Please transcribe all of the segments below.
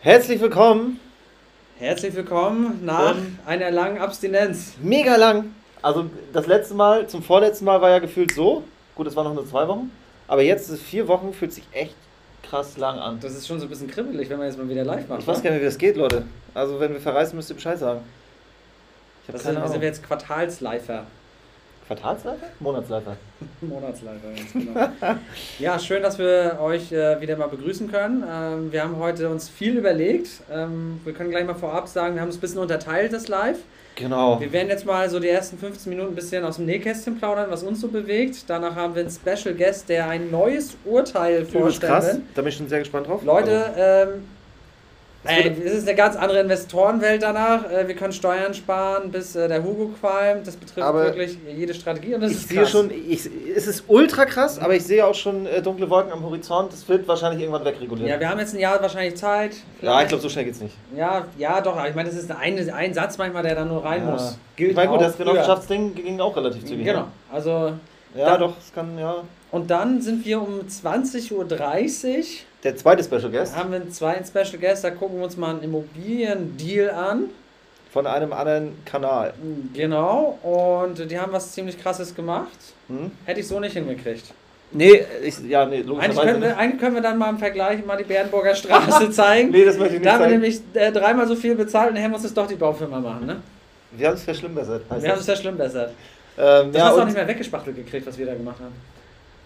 Herzlich willkommen. Herzlich willkommen nach Ähm. einer langen Abstinenz. Mega lang. Also das letzte Mal, zum vorletzten Mal war ja gefühlt so. Gut, es waren noch nur zwei Wochen. Aber jetzt vier Wochen, fühlt sich echt krass lang an. Das ist schon so ein bisschen kribbelig, wenn man jetzt mal wieder live macht. Ich weiß wa? gar nicht, wie das geht, Leute. Also wenn wir verreisen, müsst ihr Bescheid sagen. Ich habe Das keine sind, sind Ahnung. wir jetzt Quartalsleifer. Quartalsleifer? Monatsleifer. Monatsleifer, ganz genau. ja, schön, dass wir euch äh, wieder mal begrüßen können. Ähm, wir haben heute uns viel überlegt. Ähm, wir können gleich mal vorab sagen, wir haben es ein bisschen unterteilt, das Live. Genau. Wir werden jetzt mal so die ersten 15 Minuten ein bisschen aus dem Nähkästchen plaudern, was uns so bewegt. Danach haben wir einen Special Guest, der ein neues Urteil Übelst vorstellen krass. Da bin ich schon sehr gespannt drauf. Leute, ähm, Es ey, es ist eine ganz andere Investorenwelt danach. Äh, wir können Steuern sparen, bis äh, der Hugo qualmt. Das betrifft Aber wirklich jede Strategie und das ich ist sehe schon, ich, es ist ultra krass, aber ich sehe auch schon äh, dunkle Wolken am Horizont. Das wird wahrscheinlich irgendwann wegreguliert. Ja, wir haben jetzt ein Jahr wahrscheinlich Zeit. Ja, ich glaube, so schnell geht's nicht. Ja, ja, doch. aber Ich meine, das ist ein, ein Satz manchmal, der da nur rein Ja. muss. Ich meine, gut, auch das. Genossenschaftsding ging auch relativ zügig. Genau. ne? Also, Ja, Dann- doch, es kann, ja. und dann sind wir um 20.30 Uhr. Der zweite Special Guest Haben wir einen zweiten Special Guest, da gucken wir uns mal einen Immobiliendeal an. von einem anderen Kanal. Genau, und die haben was ziemlich krasses gemacht. Hm? Hätte ich so nicht hingekriegt. Nee, ich, ja, nee, Eigentlich können, wir, eigentlich können wir dann mal im Vergleich mal die Bernburger Straße zeigen. Nee, das möchte ich nicht da haben wir nämlich äh, dreimal so viel bezahlt und dann muss es doch die Baufirma machen, ne? Wir haben es verschlimmbessert. Wir haben es ja schlimm besser. Ähm, Das ja, hast du auch nicht mehr weggespachtelt gekriegt, was wir da gemacht haben.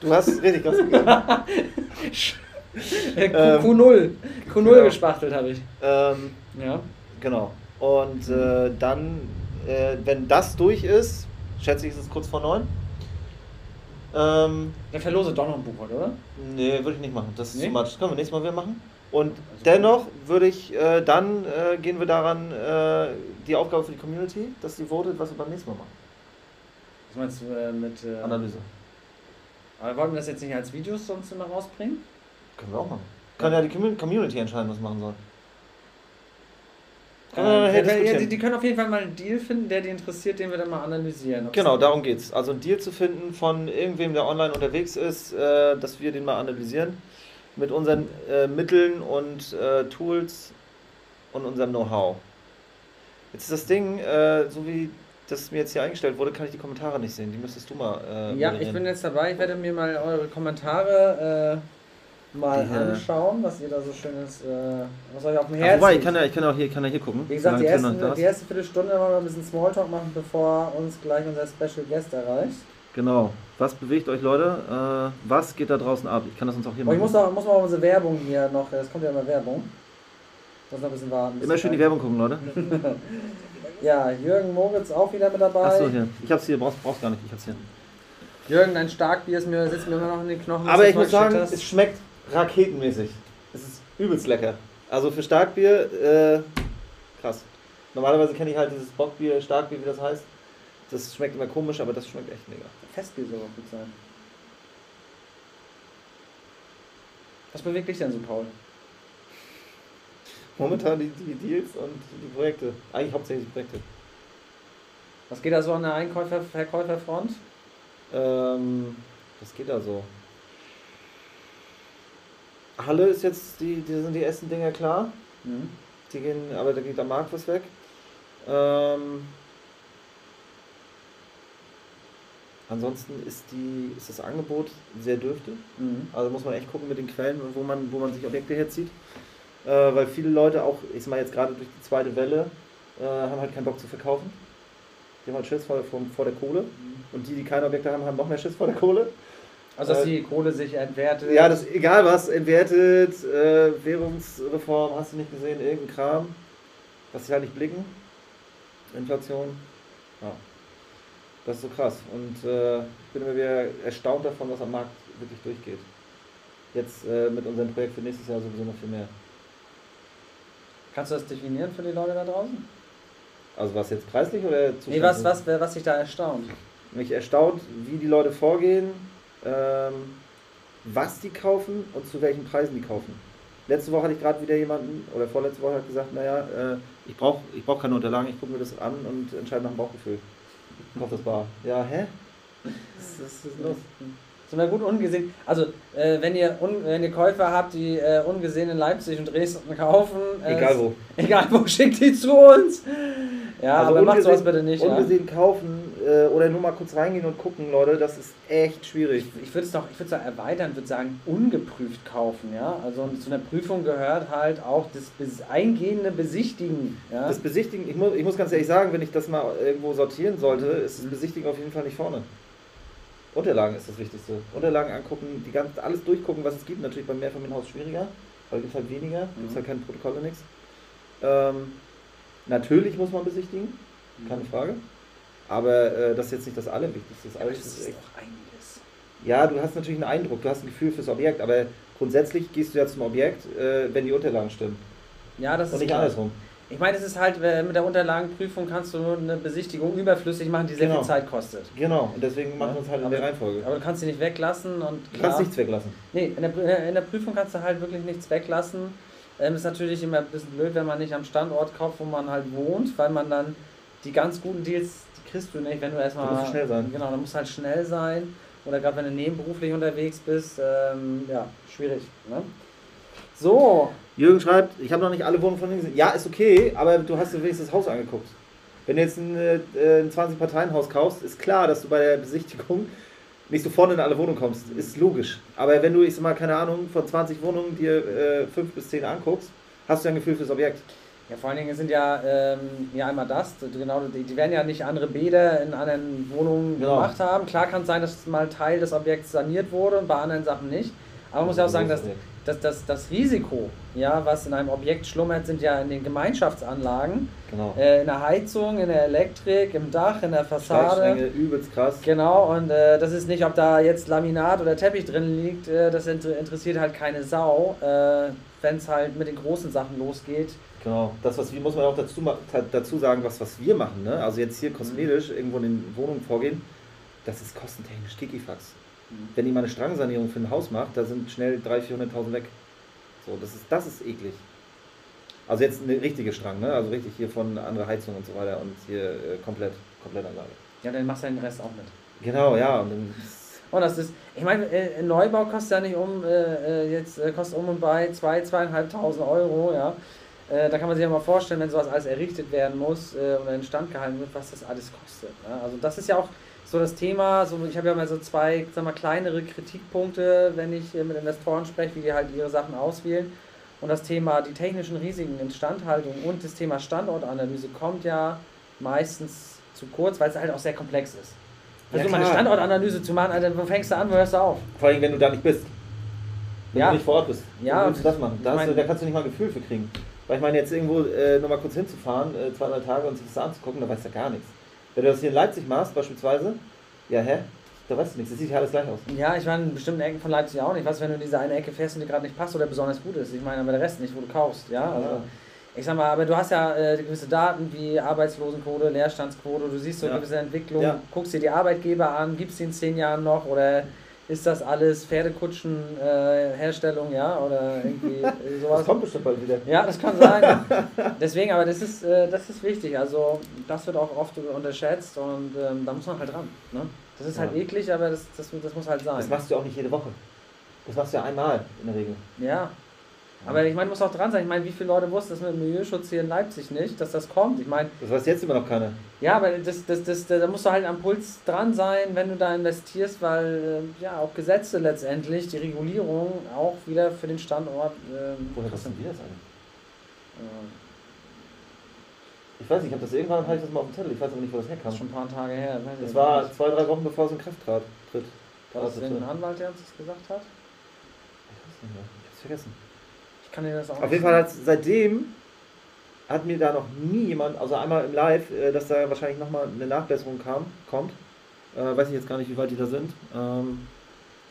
du hast richtig Gas gegeben. Äh, Q, Ähm, Q0. Q0 genau. gespachtelt habe ich. ähm, Ja. genau. Und äh, dann, äh, wenn das durch ist, schätze ich, ist es kurz vor neun. Ähm, Der verlose doch noch ein Buch heute, oder? nee, würde ich nicht machen. Das ist Nee? zu much. Das können wir nächstes Mal wieder machen. Und Also- dennoch würde ich, äh, dann äh, gehen wir daran, äh, die Aufgabe für die Community, dass sie votet, was wir beim nächsten Mal machen. Was meinst du äh, mit. Äh, Analyse. aber wollen wir das jetzt nicht als Videos sonst immer rausbringen? Können wir auch machen. Kann ja die Commu- Community entscheiden, was machen soll. Äh, nachher ja, die, die können auf jeden Fall mal einen Deal finden, der die interessiert, den wir dann mal analysieren. Ob's- Genau, darum geht's. Also einen Deal zu finden von irgendwem, der online unterwegs ist, äh, dass wir den mal analysieren. Mit unseren äh, Mitteln und äh, Tools und unserem Know-how. Jetzt ist das Ding, äh, so wie das mir jetzt hier eingestellt wurde, kann ich die Kommentare nicht sehen. Die müsstest du mal. Äh, Ja, ich moderieren. bin jetzt dabei. Ich werde mir mal eure Kommentare äh, mal Die, äh, anschauen, was ihr da so schönes, äh, was euch auf dem Ach, Herzen wobei, ich kann ja, ich kann auch hier, kann ja hier gucken. Wie gesagt, die, solange Tim ersten, noch die erste Viertelstunde wollen wir ein bisschen Smalltalk machen, bevor uns gleich unser Special Guest erreicht. Genau. Was bewegt euch, Leute? Äh, was geht da draußen ab? Ich kann das uns auch hier Aber ich machen. muss, auch, muss mal unsere Werbung hier noch, es kommt ja immer Werbung. Muss noch ein bisschen warten. bis Immer die schön die Werbung gucken, Leute. Ja, Jürgen Moritz auch wieder mit dabei. Achso, hier. Ich hab's hier, brauchst, brauchst gar nicht. Ich hab's hier. Jürgen, dein Starkbier ist mir, sitzt mir immer noch in den Knochen. Aber ich muss sagen, es schmeckt raketenmäßig. Es ist übelst lecker. Also für Starkbier, äh, krass. Normalerweise kenne ich halt dieses Bockbier, Starkbier, wie das heißt. Das schmeckt immer komisch, aber das schmeckt echt mega. Festbier soll auch gut sein. Was bewegt dich denn so, Paul? Momentan die, die Deals und die Projekte. Eigentlich hauptsächlich die Projekte. Was geht da so an der Einkäufer-Verkäuferfront? Ähm, was geht da so? Halle ist jetzt, die, die sind die ersten Dinger klar. Mhm. Die gehen, aber da geht am Markt was weg. Ähm, ansonsten ist, die, ist das Angebot sehr dürftig. Mhm. Also muss man echt gucken mit den Quellen, wo man, wo man sich Objekte herzieht. Äh, weil viele Leute auch, ich sag mal jetzt gerade durch die zweite Welle, äh, haben halt keinen Bock zu verkaufen. Die haben halt Schiss vor, vor, vor der Kohle. Und die, die keine Objekte haben, haben noch mehr Schiss vor der Kohle. Also, dass Äh, die Kohle sich entwertet. Ja, das egal was, entwertet, äh, Währungsreform, hast du nicht gesehen, irgendein Kram, was sie halt nicht blicken. Inflation. Ja. Das ist so krass. Und äh, ich bin immer wieder erstaunt davon, was am Markt wirklich durchgeht. Jetzt äh, mit unserem Projekt für nächstes Jahr sowieso noch viel mehr. Kannst du das definieren für die Leute da draußen? Also was jetzt preislich oder Nee, was, was, was dich da erstaunt? Mich erstaunt, wie die Leute vorgehen, ähm, was die kaufen und zu welchen Preisen die kaufen. Letzte Woche hatte ich gerade wieder jemanden, oder vorletzte Woche hat gesagt, naja, äh, ich brauche ich brauch keine Unterlagen, ich gucke mir das an und entscheide nach dem Bauchgefühl. Ich kaufe das bar. Ja, hä? Was, was ist los? Sind wir gut ungesehen. Also, äh, wenn, ihr un, wenn ihr Käufer habt, die äh, ungesehen in Leipzig und Dresden kaufen. Äh, Egal wo. Egal wo, schickt die zu uns. Ja, Also aber macht sowas bitte nicht. Ja. Ungesehen kaufen äh, oder nur mal kurz reingehen und gucken, Leute, das ist echt schwierig. Ich, ich würde es doch, ich würde es erweitern, würde sagen, ungeprüft kaufen, ja. Also zu einer Prüfung gehört halt auch das bes eingehende Besichtigen, ja. Das Besichtigen, ich muss, ich muss ganz ehrlich sagen, wenn ich das mal irgendwo sortieren sollte, ist das Besichtigen auf jeden Fall nicht vorne. Unterlagen ist das Wichtigste. Unterlagen angucken, die ganz, alles durchgucken, was es gibt. Natürlich beim Mehrfamilienhaus schwieriger, weil es gibt halt weniger, gibt es Mhm. halt keine Protokolle, nichts. Ähm, natürlich muss man besichtigen, keine Frage. Aber äh, das ist jetzt nicht das Allerwichtigste. Das aber das ist echt, doch einiges. ja, du hast natürlich einen Eindruck, du hast ein Gefühl fürs Objekt, aber grundsätzlich gehst du ja zum Objekt, äh, wenn die Unterlagen stimmen. Ja, das Und ist nicht klar. andersrum. Ich meine, es ist halt, mit der Unterlagenprüfung kannst du nur eine Besichtigung überflüssig machen, die sehr Genau. viel Zeit kostet. Genau, und deswegen machen wir es halt in Aber- der Reihenfolge. Aber du kannst sie nicht weglassen und Du klar, kannst nichts weglassen. Nee, in der, in der Prüfung kannst du halt wirklich nichts weglassen. Ähm, ist natürlich immer ein bisschen blöd, wenn man nicht am Standort kauft, wo man halt wohnt, weil man dann die ganz guten Deals, die kriegst du nicht, wenn du erstmal. Da musst schnell sein. Genau, da musst halt schnell sein. Oder gerade wenn du nebenberuflich unterwegs bist, ähm, ja, schwierig. Ne? So, Jürgen schreibt, ich habe noch nicht alle Wohnungen von Ihnen gesehen. Ja, ist okay, aber du hast dir wenigstens das Haus angeguckt. Wenn du jetzt ein, äh, ein 20-Parteien-Haus kaufst, ist klar, dass du bei der Besichtigung nicht so vorne in alle Wohnungen kommst. Ist logisch. Aber wenn du, ich sag mal, keine Ahnung, von 20 Wohnungen dir äh, 5 bis 10 anguckst, hast du ja ein Gefühl fürs Objekt. ja, vor allen Dingen sind ja, ähm, ja einmal das, genau, die, die werden ja nicht andere Bäder in anderen Wohnungen Genau. gemacht haben. Klar kann es sein, dass mal Teil des Objekts saniert wurde und bei anderen Sachen nicht. Aber man muss ja auch sagen, dass das, das, das Risiko, ja, was in einem Objekt schlummert, sind ja in den Gemeinschaftsanlagen, Genau. äh, in der Heizung, in der Elektrik, im Dach, in der Fassade. Übelst krass. Genau, und äh, das ist nicht, ob da jetzt Laminat oder Teppich drin liegt, äh, das inter interessiert halt keine Sau, äh, wenn es halt mit den großen Sachen losgeht. Genau. Das, was wir, muss man auch dazu, dazu sagen, was, was wir machen. Ne? Also jetzt hier kosmetisch irgendwo in den Wohnungen vorgehen, das ist kostentechnisch Kikifax. Wenn jemand eine Strangsanierung für ein Haus macht, da sind schnell 300.000, 400.000 weg. So, das ist, das ist eklig. Also jetzt eine richtige Strang, ne? Also richtig hier von andere Heizung und so weiter und hier äh, komplett, komplett Anlage. Ja, dann machst du den Rest auch mit. Genau, ja. Und dann, Und das ist, ich meine, äh, ein Neubau kostet ja nicht um, äh, äh, jetzt äh, kostet um und bei 2.000, 2.500 Euro, ja. Äh, da kann man sich ja mal vorstellen, wenn sowas alles errichtet werden muss äh, oder instand gehalten wird, was das alles kostet. Ja? Also das ist ja auch so das Thema, so, ich habe ja mal so zwei, sag mal, kleinere Kritikpunkte, wenn ich mit Investoren spreche, wie die halt ihre Sachen auswählen. Und das Thema die technischen Risiken, Instandhaltung und das Thema Standortanalyse kommt ja meistens zu kurz, weil es halt auch sehr komplex ist. Ja, Versuch mal eine. Standortanalyse zu machen, Alter, wo fängst du an, wo hörst du auf? vor allem, wenn du da nicht bist. Wenn Ja. du nicht vor Ort bist. Ja, willst du das machen? Da, du, da kannst du nicht mal ein Gefühl für kriegen. Weil ich meine, jetzt irgendwo äh, nochmal kurz hinzufahren, äh, zwei, drei Tage und sich das anzugucken, da weißt du ja gar nichts. Wenn du das hier in Leipzig machst, beispielsweise, ja, hä? Da weißt du nichts. Das sieht ja alles gleich aus. Ja, ich war in bestimmten Ecken von Leipzig auch nicht. Was, wenn du diese eine Ecke fährst und die gerade nicht passt oder besonders gut ist? Ich meine, aber der Rest nicht, wo du kaufst, ja. Also, Ja. Ich sag mal, aber du hast ja äh, gewisse Daten wie Arbeitslosenquote, Leerstandsquote, du siehst so Ja. gewisse Entwicklung, Ja. guckst dir die Arbeitgeber an, gibst die in zehn Jahren noch oder ist das alles Pferdekutschen äh, Herstellung, ja, oder irgendwie sowas? Das kommt bestimmt bald wieder. Ja, das kann sein. Deswegen, aber das ist, äh, das ist wichtig. Also das wird auch oft unterschätzt und ähm, da muss man halt dran. Ne? Das ist halt Ja. eklig, aber das, das, das muss halt sein. Das machst du auch nicht jede Woche. Das machst du ja einmal in der Regel. Ja. Aber ich meine, muss auch dran sein. Ich meine, wie viele Leute wussten das mit dem Milieuschutz hier in Leipzig nicht, dass das kommt? Ich meine, Das weiß jetzt immer noch keiner. ja, aber das, das, das, da musst du halt am Puls dran sein, wenn du da investierst, weil äh, ja auch Gesetze letztendlich, die Regulierung auch wieder für den Standort. ähm, Woher wissen wir das eigentlich? Ich weiß nicht, ich habe das irgendwann hatte ich das mal auf dem Zettel. Ich weiß aber nicht, wo das herkam. Das ist schon ein paar Tage her. Das nicht. war zwei, drei Wochen bevor es in Kraft trat. Tritt. War das Trat, den tritt. Anwalt, der uns das gesagt hat? Ich weiß nicht mehr. Ich hab's vergessen. Kann dir das auch Auf jeden Fall hat seitdem hat mir da noch nie jemand, also einmal im Live, äh, dass da wahrscheinlich nochmal eine Nachbesserung kam, kommt. Äh, weiß ich jetzt gar nicht, wie weit die da sind. Ähm,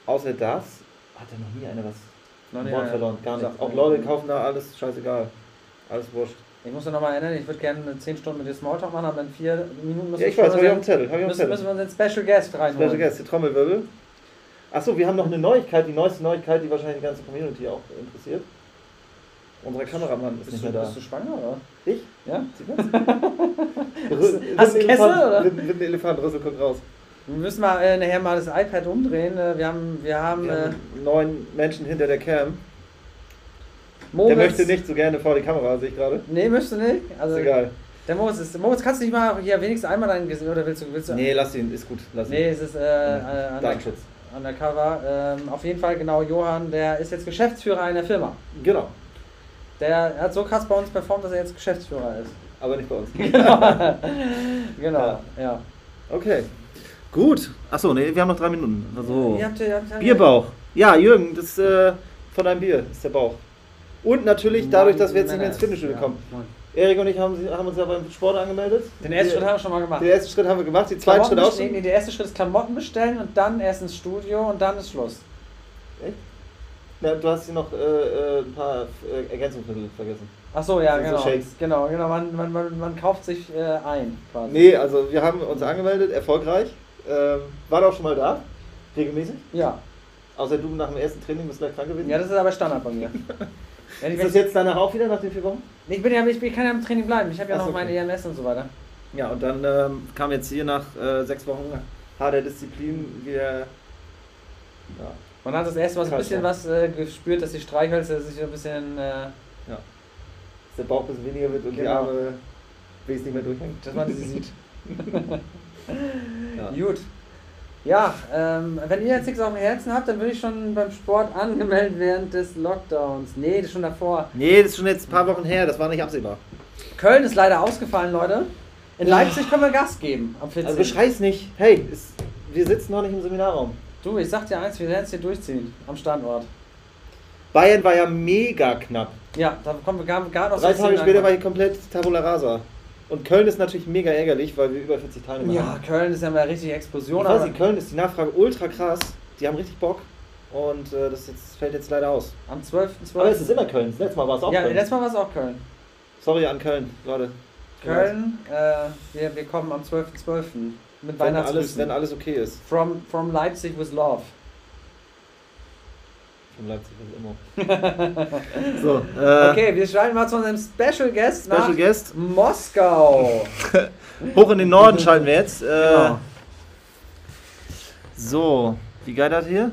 außer das hat ja noch nie einer was Wort einer verloren. Gar nicht. gesagt, Auch. Leute kaufen da alles scheißegal. Alles wurscht. Ich muss noch mal erinnern, ich würde gerne 10 Stunden mit dir Smalltalk machen, aber in 4 Minuten müssen Ja, ich wir weiß, schon habe ich auf dem Zettel. Hab ich auf dem müssen, Zettel. müssen wir unseren Special Guest reinholen. Special Guest, die Trommelwirbel. Achso, wir haben noch eine Neuigkeit, die neueste Neuigkeit, die wahrscheinlich die ganze Community auch interessiert. Unser Kameramann ist Bist nicht du, mehr da. bist du schwanger, oder? Ich? Ja? Sieht man? Hast du Kessel, oder? Mit dem Elefant, Rüssel kommt raus. Wir müssen mal äh, nachher mal das iPad umdrehen. Äh, wir haben, wir haben, Wir äh, haben neun Menschen hinter der Cam. Moritz. Der möchte nicht so gerne vor die Kamera, sehe ich gerade. Nee, möchtest du nicht? Also, Ist egal. Der Moritz ist. Moritz, kannst du nicht mal hier wenigstens einmal dein Gesicht oder willst du. Willst du Nee, lass ihn, ist gut. Lass ihn. Nee, es ist äh, äh, under, Datenschutz. undercover. Ähm, auf jeden Fall, genau, Johann, der ist jetzt Geschäftsführer einer Firma. Genau. Der hat so krass bei uns performt, dass er jetzt Geschäftsführer ist. Aber nicht bei uns. genau, Ja. ja. Okay. Gut. Achso, nee, wir haben noch drei Minuten. Also. Ihr habt, ihr habt, Bierbauch. Ja, Jürgen, das ist äh, von deinem Bier, ist der Bauch. Und natürlich dadurch, dass wir jetzt nicht mehr ins Fitnessstudio Ja, kommen. Erik und ich haben, haben uns ja beim Sport angemeldet. Den ersten Die- Schritt haben wir schon mal gemacht. Den ersten Schritt haben wir gemacht, den zweiten Schritt auch schon. nee, der erste Schritt ist Klamotten bestellen und dann erst ins Studio und dann ist Schluss. Echt? Ja, du hast hier noch äh, äh, ein paar äh, Ergänzungsmittel vergessen. Ach so, ja, So genau. Shakes. Genau, genau. Man, man, man, man kauft sich äh, ein, quasi. Nee, also wir haben uns angemeldet, erfolgreich. Ähm, war doch schon mal da, regelmäßig. Ja. Außer du nach dem ersten Training bist gleich krank gewesen. ja, das ist aber Standard bei mir. Wenn ich, ist das jetzt danach auch wieder nach den vier Wochen? ich, bin ja, ich, bin- ich kann ja im Training bleiben. Ich habe ja Ach noch so, meine okay. EMS und so weiter. Ja, und dann ähm, kam jetzt hier nach äh, sechs Wochen harter Disziplin wieder. Ja, Man hat das erste Mal so ein bisschen ja. was äh, gespürt, dass die Streichhölzer sich so ein bisschen, äh, dass der Bauch ein bisschen weniger wird und die Genau. Arme wesentlich mehr durchhängt. dass man sie sieht. Ja. Gut. Ja, ähm, wenn ihr jetzt nichts auf dem Herzen habt, dann würde ich schon beim Sport angemeldet während des Lockdowns. Nee, das ist schon davor. Nee, das ist schon jetzt ein paar Wochen her, das war nicht absehbar. Köln ist leider ausgefallen, Leute. In Leipzig können wir Gas geben am 14. Also beschrei's nicht. Hey, ist, wir sitzen noch nicht im Seminarraum. Du, ich sag dir eins, wir werden es hier durchziehen am Standort. Bayern war ja mega knapp. Ja, da kommen wir gar, gar noch Drei Tage später war hier komplett Tabula Rasa. Und Köln ist natürlich mega ärgerlich, weil wir über 40 Teilnehmer Ja, haben. Köln ist ja mal richtig Explosion. Ich weiß aber nicht, Köln ist die Nachfrage ultra krass. Die haben richtig Bock. Und äh, das jetzt, fällt jetzt leider aus. am 12.12. Aber es ist immer Köln. Das letzte Mal war es auch Ja, Köln. letztes Mal war es auch Köln. Sorry an Köln, Leute. Köln, äh, wir, wir kommen am 12.12. mit Wenn alles, wenn alles okay ist. From, from Leipzig with Love. Von Leipzig ist immer. so, äh, Okay, wir schalten mal zu unserem Special Guest Special nach Guest. Moskau. Hoch in den Norden schalten wir jetzt. Äh, Genau. So, wie geil das hier?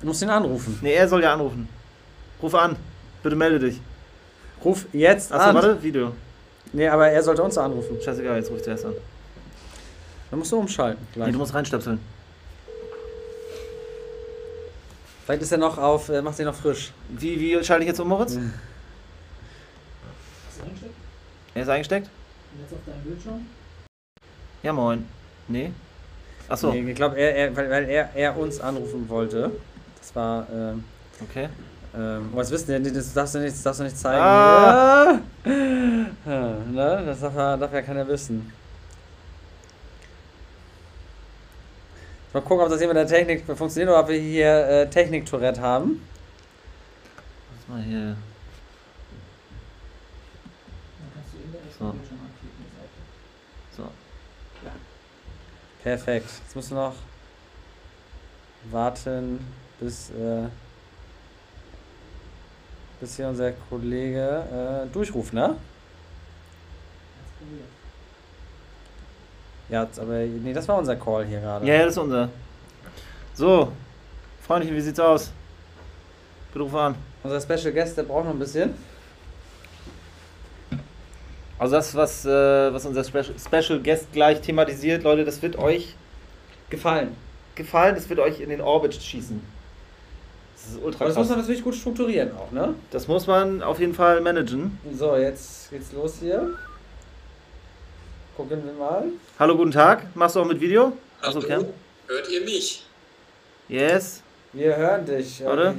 Du musst ihn anrufen. Ne, er soll ja anrufen. Ruf an. Bitte melde dich. Ruf jetzt Achso, an. warte, Video. Nee, aber er sollte uns anrufen. Scheißegal, jetzt ruft er erst an. Dann musst du umschalten. Gleich. Nee, du musst reinstöpseln. Vielleicht ist er noch auf, äh, macht sie noch frisch. Wie, wie schalte ich jetzt um, Moritz? Mhm. Hast du eingesteckt? Er ist eingesteckt? Und jetzt auf deinem Bildschirm? Ja, moin. Nee? Achso, Nee, ich glaube, er, er, weil, weil er, er uns anrufen wollte. Das war, ähm, okay. ähm, was wissen denn, das darfst du nicht, das darfst du nicht zeigen. Ah. Ja. ne? Das darf ja, darf ja keiner wissen. Mal gucken, ob das hier mit der Technik funktioniert oder ob wir hier äh, Technik-Tourette haben. Was mal hier. Dann kannst du in der echten So. So. Perfekt. Jetzt musst du noch warten, bis, äh, bis hier unser Kollege äh, durchruft, ne? Jetzt probiert. Ja, aber nee, das war unser Call hier gerade. Ja, ja, das ist unser. So, Freundchen, wie sieht's aus? Bitte ruf an. Unser Special Guest, der braucht noch ein bisschen. Also das, was, äh, was unser Special, Special Guest gleich thematisiert, Leute, das wird euch Gefallen. gefallen, das wird euch in den Orbit schießen. Das ist ultra Aber das muss man krass. natürlich gut strukturieren auch, ne? Das muss man auf jeden Fall managen. So, jetzt geht's los hier. Gucken wir mal. Hallo, guten Tag. Machst du auch mit Video? Achso, Hallo, Cam? hört ihr mich? Yes. Wir hören dich. Okay.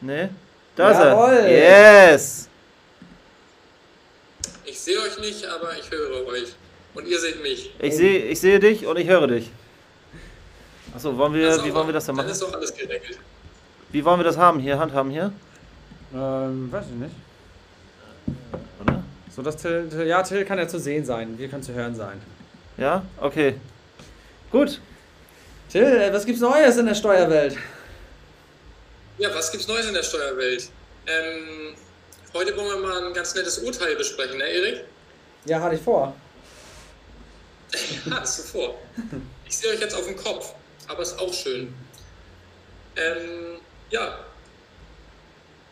Nee. Da Jawohl. ist er. Yes. Ich sehe euch nicht, aber ich höre euch. Und ihr seht mich. Ich sehe ich sehe dich und ich höre dich. Achso, wollen wir, Also, wie wollen wir das denn Dann machen? ist doch alles geregelt. Wie wollen wir das haben hier, handhaben hier? Ähm, weiß ich nicht. So, dass Till, Till, ja, Till kann ja zu sehen sein. Wir können zu hören sein. Ja? Okay. Gut. Till, äh, was gibt's Neues in der Steuerwelt? Ja, was gibt's Neues in der Steuerwelt? Ähm, heute wollen wir mal ein ganz nettes Urteil besprechen, ne, Erik? Ja, hatte ich vor. Ja, hast du vor. Ich ihr euch jetzt auf den Kopf, aber ist auch schön. Ähm, ja,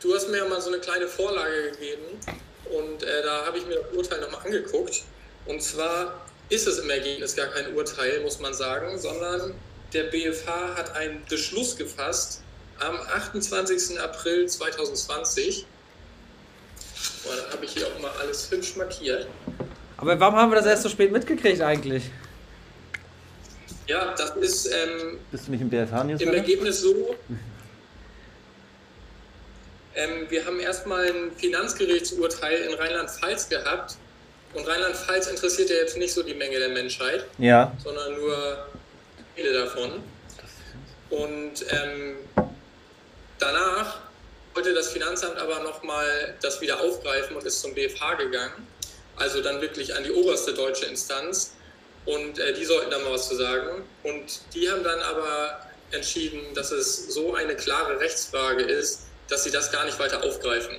du hast mir ja mal so eine kleine Vorlage gegeben und äh, da habe ich mir das Urteil nochmal angeguckt. Und zwar ist es im Ergebnis gar kein Urteil, muss man sagen, sondern der BFH hat einen Beschluss gefasst am 28. April 2020. Oh, da habe ich hier auch mal alles hübsch markiert. Aber warum haben wir das erst so spät mitgekriegt eigentlich? Ja, das ist ähm, Bist du nicht im BFH-News? im Ergebnis so. Ähm, wir haben erstmal ein Finanzgerichtsurteil in Rheinland-Pfalz gehabt. Und Rheinland-Pfalz interessiert ja jetzt nicht so die Menge der Menschheit, Ja. sondern nur viele davon. Und ähm, danach wollte das Finanzamt aber nochmal das wieder aufgreifen und ist zum BFH gegangen. Also dann wirklich an die oberste deutsche Instanz. Und äh, die sollten da mal was zu sagen. Und die haben dann aber entschieden, dass es so eine klare Rechtsfrage ist, dass sie das gar nicht weiter aufgreifen.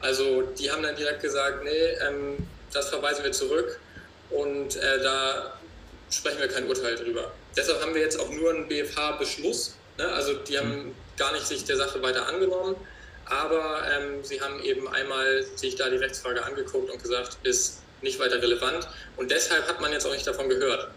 Also die haben dann direkt gesagt, nee, ähm, das verweisen wir zurück und äh, da sprechen wir kein Urteil drüber. Deshalb haben wir jetzt auch nur einen BFH-Beschluss. Ne? Also die haben gar nicht sich der Sache weiter angenommen, aber ähm, sie haben eben einmal sich da die Rechtsfrage angeguckt und gesagt, ist nicht weiter relevant. Und deshalb hat man jetzt auch nicht davon gehört.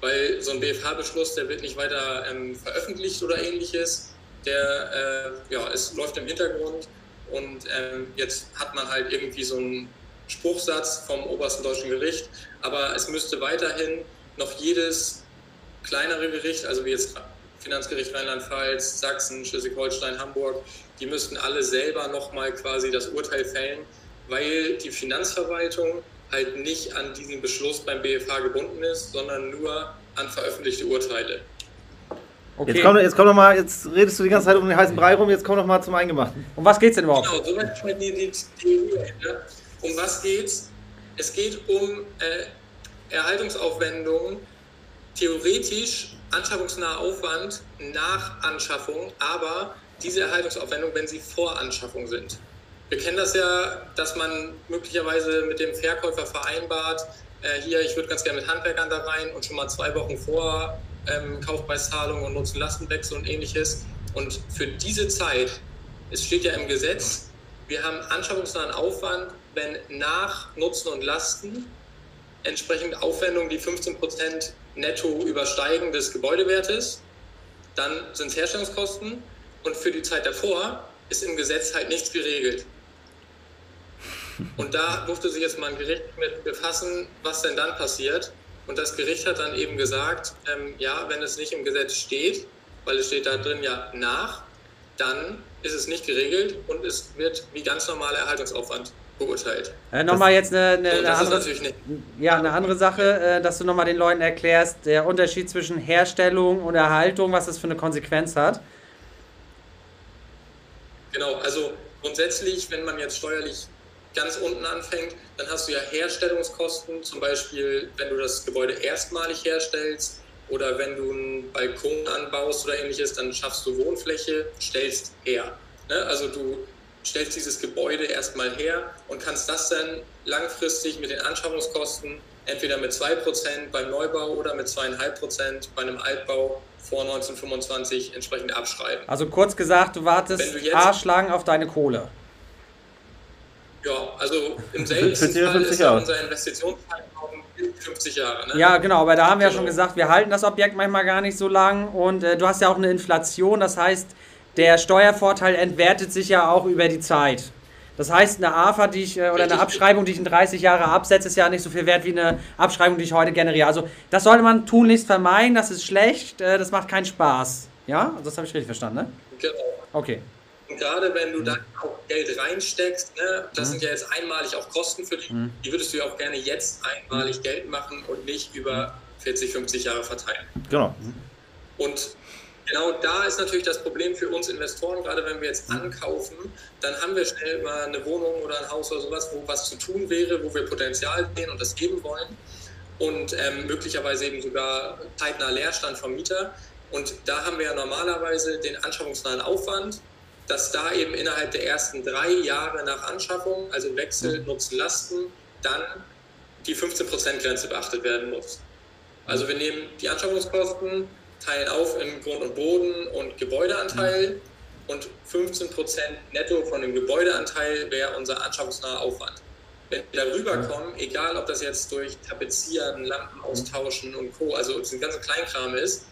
Weil so ein BFH-Beschluss, der wird nicht weiter ähm, veröffentlicht oder ähnliches. Der äh, ja, es läuft im Hintergrund und ähm, jetzt hat man halt irgendwie so einen Spruchsatz vom obersten deutschen Gericht, aber es müsste weiterhin noch jedes kleinere Gericht, also wie jetzt Finanzgericht Rheinland-Pfalz, Sachsen, Schleswig-Holstein, Hamburg, die müssten alle selber nochmal quasi das Urteil fällen, weil die Finanzverwaltung halt nicht an diesen Beschluss beim BFH gebunden ist, sondern nur an veröffentlichte Urteile. Okay. Jetzt komm, jetzt komm noch mal, jetzt redest du die ganze Zeit um den heißen Brei rum, jetzt komm noch mal zum Eingemachten. Um was geht's denn überhaupt? Genau, soweit schon die, die Theorie. Um was geht's? Es geht um äh, Erhaltungsaufwendungen, theoretisch anschaffungsnaher Aufwand nach Anschaffung, aber diese Erhaltungsaufwendungen, wenn sie vor Anschaffung sind. Wir kennen das ja, dass man möglicherweise mit dem Verkäufer vereinbart, äh, hier, ich würde ganz gerne mit Handwerkern da rein und schon mal zwei Wochen vor ähm, Kaufpreiszahlung und Nutzen-Lastenwechsel und ähnliches. Und für diese Zeit, es steht ja im Gesetz, wir haben anschaffungsnahen Aufwand, wenn nach Nutzen und Lasten entsprechend Aufwendungen, die 15% netto übersteigen des Gebäudewertes, dann sind es Herstellungskosten und für die Zeit davor ist im Gesetz halt nichts geregelt. Und da durfte sich jetzt mal ein Gericht mit befassen, was denn dann passiert. Und das Gericht hat dann eben gesagt, ähm, ja, wenn es nicht im Gesetz steht, weil es steht da drin ja nach, dann ist es nicht geregelt und es wird wie ganz normaler Erhaltungsaufwand beurteilt. Äh, nochmal jetzt eine, eine, eine andere, ja, eine andere Sache, äh, dass du nochmal den Leuten erklärst, der Unterschied zwischen Herstellung und Erhaltung, was das für eine Konsequenz hat. Genau, also grundsätzlich, wenn man jetzt steuerlich ganz unten anfängt, dann hast du ja Herstellungskosten, zum Beispiel, wenn du das Gebäude erstmalig herstellst oder wenn du einen Balkon anbaust oder ähnliches, dann schaffst du Wohnfläche, stellst her. Ne? Also du stellst dieses Gebäude erstmal her und kannst das dann langfristig mit den Anschaffungskosten entweder mit 2% beim Neubau oder mit 2,5% bei einem Altbau vor 1925 entsprechend abschreiben. Also kurz gesagt, du wartest haarschlagen auf deine Kohle. Ja, also im seltensten 10 oder Fall 50 ist ja Jahre. unser Investitionszeitraum 50 Jahre. Ne? Ja, genau, aber da haben wir ja schon gesagt, wir halten das Objekt manchmal gar nicht so lang und äh, du hast ja auch eine Inflation, das heißt, der Steuervorteil entwertet sich ja auch über die Zeit. Das heißt, eine AFA, die ich, äh, oder eine. Abschreibung, die ich in 30 Jahre absetze, ist ja nicht so viel wert wie eine Abschreibung, die ich heute generiere. Also das sollte man tunlichst vermeiden, das ist schlecht, äh, das macht keinen Spaß. Ja, Also, das habe ich richtig verstanden, ne? Genau. Okay. Und gerade wenn Mhm. du da auch Geld reinsteckst, ne, das sind ja jetzt einmalig auch Kosten für dich, Mhm. die würdest du ja auch gerne jetzt einmalig Geld machen und nicht über 40, 50 Jahre verteilen. Genau. Und genau da ist natürlich das Problem für uns Investoren, gerade wenn wir jetzt ankaufen, dann haben wir schnell mal eine Wohnung oder ein Haus oder sowas, wo was zu tun wäre, wo wir Potenzial sehen und das geben wollen. Und ähm, möglicherweise eben sogar zeitnah Leerstand vom Mieter. Und da haben wir ja normalerweise den anschaffungsnahen Aufwand, dass da eben innerhalb der ersten drei Jahre nach Anschaffung, also Wechsel, Nutzen, Lasten, dann die 15%-Grenze beachtet werden muss. Also wir nehmen die Anschaffungskosten, teilen auf in Grund und Boden und Gebäudeanteil und 15% netto von dem Gebäudeanteil wäre unser anschaffungsnaher Aufwand. Wenn wir darüber kommen, egal ob das jetzt durch Tapezieren, Lampen austauschen und Co., also diesen ganzen Kleinkram ist,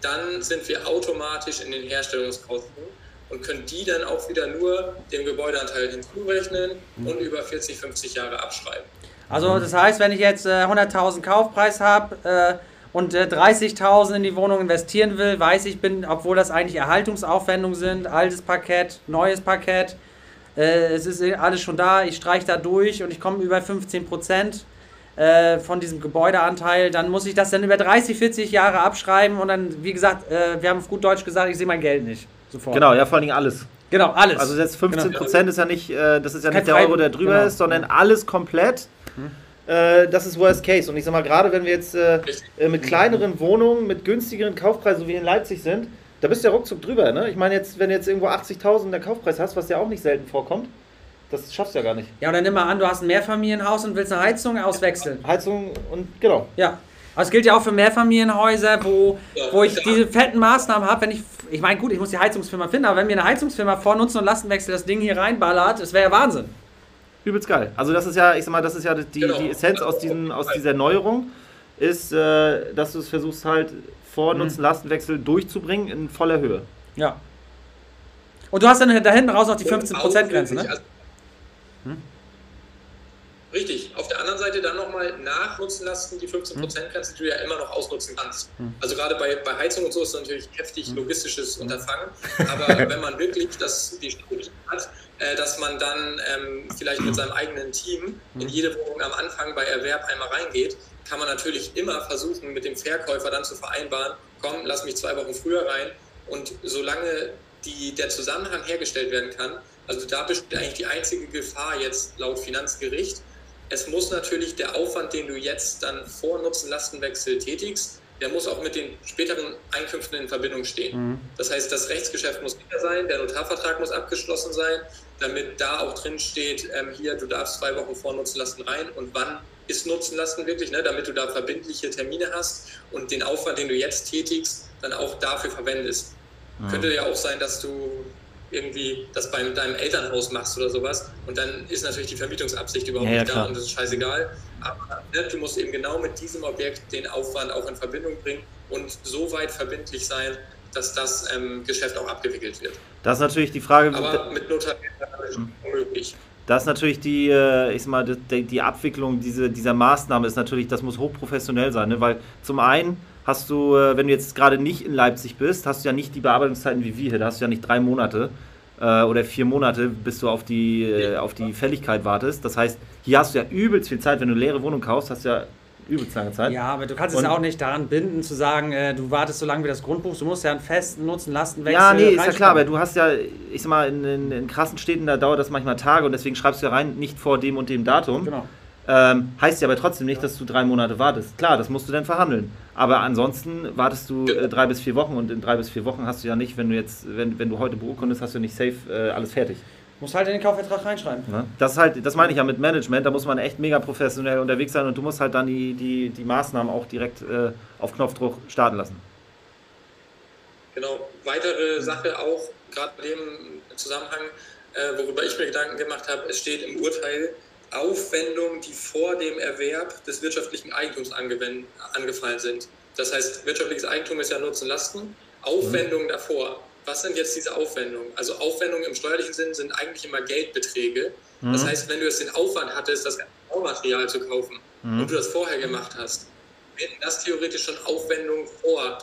dann sind wir automatisch in den Herstellungskosten und können die dann auch wieder nur dem Gebäudeanteil hinzurechnen und über 40, 50 Jahre abschreiben. Also das heißt, wenn ich jetzt äh, 100.000 Kaufpreis habe äh, und äh, 30.000 in die Wohnung investieren will, weiß ich, bin, obwohl das eigentlich Erhaltungsaufwendungen sind, altes Parkett, neues Parkett, äh, es ist alles schon da, ich streiche da durch und ich komme über 15 Prozent äh, von diesem Gebäudeanteil, dann muss ich das dann über 30, 40 Jahre abschreiben und dann, wie gesagt, äh, wir haben auf gut Deutsch gesagt, ich sehe mein Geld nicht sofort. Genau, ja, vor allen Dingen alles. Genau, alles. Also jetzt 15 Genau. Prozent ist ja nicht, äh, das ist ja Kein nicht der Euro, der drüber genau. ist, sondern alles komplett. Äh, das ist Worst Case. Und ich sag mal, gerade wenn wir jetzt äh, äh, mit kleineren Wohnungen, mit günstigeren Kaufpreisen, so wie in Leipzig sind, da bist du ja ruckzuck drüber. Ne? Ich meine, jetzt, wenn du jetzt irgendwo 80.000 der Kaufpreis hast, was ja auch nicht selten vorkommt, das schaffst du ja gar nicht. Ja, und dann nimm mal an, du hast ein Mehrfamilienhaus und willst eine Heizung auswechseln. Heizung und genau. Ja. Aber es gilt ja auch für Mehrfamilienhäuser, wo, Ja, wo ich diese fetten Maßnahmen habe, wenn ich, ich meine, gut, ich muss die Heizungsfirma finden, aber wenn mir eine Heizungsfirma vor Nutzen- und Lastenwechsel das Ding hier reinballert, das wäre ja Wahnsinn. Übelst geil. Also das ist ja, ich sag mal, das ist ja die, Genau. die Essenz aus, diesem, aus dieser Neuerung, ist, äh, dass du es versuchst halt vor Nutzen-Lastenwechsel durchzubringen in voller Höhe. Ja. Und du hast dann da hinten raus noch die Und 15%-Grenze, auch ne? also- Richtig. Auf der anderen Seite dann nochmal nach Nutzenlasten die 15%-Grenze, die du ja immer noch ausnutzen kannst. Also gerade bei, bei Heizung und so ist das natürlich heftig logistisches Unterfangen. Aber wenn man wirklich das, die Strategie hat, äh, dass man dann ähm, vielleicht mit seinem eigenen Team in jede Wohnung am Anfang bei Erwerb einmal reingeht, kann man natürlich immer versuchen, mit dem Verkäufer dann zu vereinbaren, komm, lass mich zwei Wochen früher rein. Und solange die, der Zusammenhang hergestellt werden kann, also da besteht eigentlich die einzige Gefahr jetzt laut Finanzgericht, es muss natürlich der Aufwand, den du jetzt dann vor Nutzen-Lastenwechsel tätigst, der muss auch mit den späteren Einkünften in Verbindung stehen. Das heißt, das Rechtsgeschäft muss sicher sein, der Notarvertrag muss abgeschlossen sein, damit da auch drin steht, ähm, hier, du darfst zwei Wochen vor Nutzenlasten rein und wann ist Nutzenlasten wirklich, ne, damit du da verbindliche Termine hast und den Aufwand, den du jetzt tätigst, dann auch dafür verwendest. Könnte ja auch sein, dass du irgendwie das bei deinem Elternhaus machst oder sowas und dann ist natürlich die Vermietungsabsicht überhaupt Ja, ja, nicht da klar. und das ist scheißegal. Aber ne, du musst eben genau mit diesem Objekt den Aufwand auch in Verbindung bringen und so weit verbindlich sein, dass das ähm, Geschäft auch abgewickelt wird. Das ist natürlich die Frage, Aber mit Notar ist Hm. unmöglich. das ist natürlich die, äh, ich sag mal, die, die Abwicklung diese, dieser Maßnahme ist natürlich, das muss hochprofessionell sein, ne? weil zum einen hast du, äh, wenn du jetzt gerade nicht in Leipzig bist, hast du ja nicht die Bearbeitungszeiten wie wir hier, da hast du ja nicht drei Monate äh, oder vier Monate, bis du auf die, äh, auf die Fälligkeit wartest. Das heißt, hier hast du ja übelst viel Zeit, wenn du eine leere Wohnung kaufst, hast du ja übelst lange Zeit. Ja, aber du kannst Und- es auch nicht daran binden, zu sagen, äh, du wartest so lange wie das Grundbuch, du musst ja einen festen Nutzen-Lastenwechsel Ja, nee, ist ja klar, aber du hast ja, ich sag mal, in, in, in krassen Städten, da dauert das manchmal Tage und deswegen schreibst du ja rein, nicht vor dem und dem Datum. Genau. Ähm, heißt ja aber trotzdem nicht, dass du drei Monate wartest. Klar, das musst du dann verhandeln. Aber ansonsten wartest du äh, drei bis vier Wochen und in drei bis vier Wochen hast du ja nicht, wenn du jetzt, wenn, wenn du heute beurkundest, hast du nicht safe äh, alles fertig. Musst halt in den Kaufvertrag reinschreiben. Ne? Das ist halt, das meine ich ja mit Management, da muss man echt mega professionell unterwegs sein und du musst halt dann die, die, die Maßnahmen auch direkt äh, auf Knopfdruck starten lassen. Genau. Weitere Sache auch, gerade bei dem Zusammenhang, äh, worüber ich mir Gedanken gemacht habe, es steht im Urteil, Aufwendungen, die vor dem Erwerb des wirtschaftlichen Eigentums angefallen sind. Das heißt, wirtschaftliches Eigentum ist ja Nutzen Lasten. Aufwendungen davor. Was sind jetzt diese Aufwendungen? Also Aufwendungen im steuerlichen Sinn sind eigentlich immer Geldbeträge. Das heißt, wenn du jetzt den Aufwand hattest, das Baumaterial zu kaufen und du das vorher gemacht hast, wären das theoretisch schon Aufwendungen vor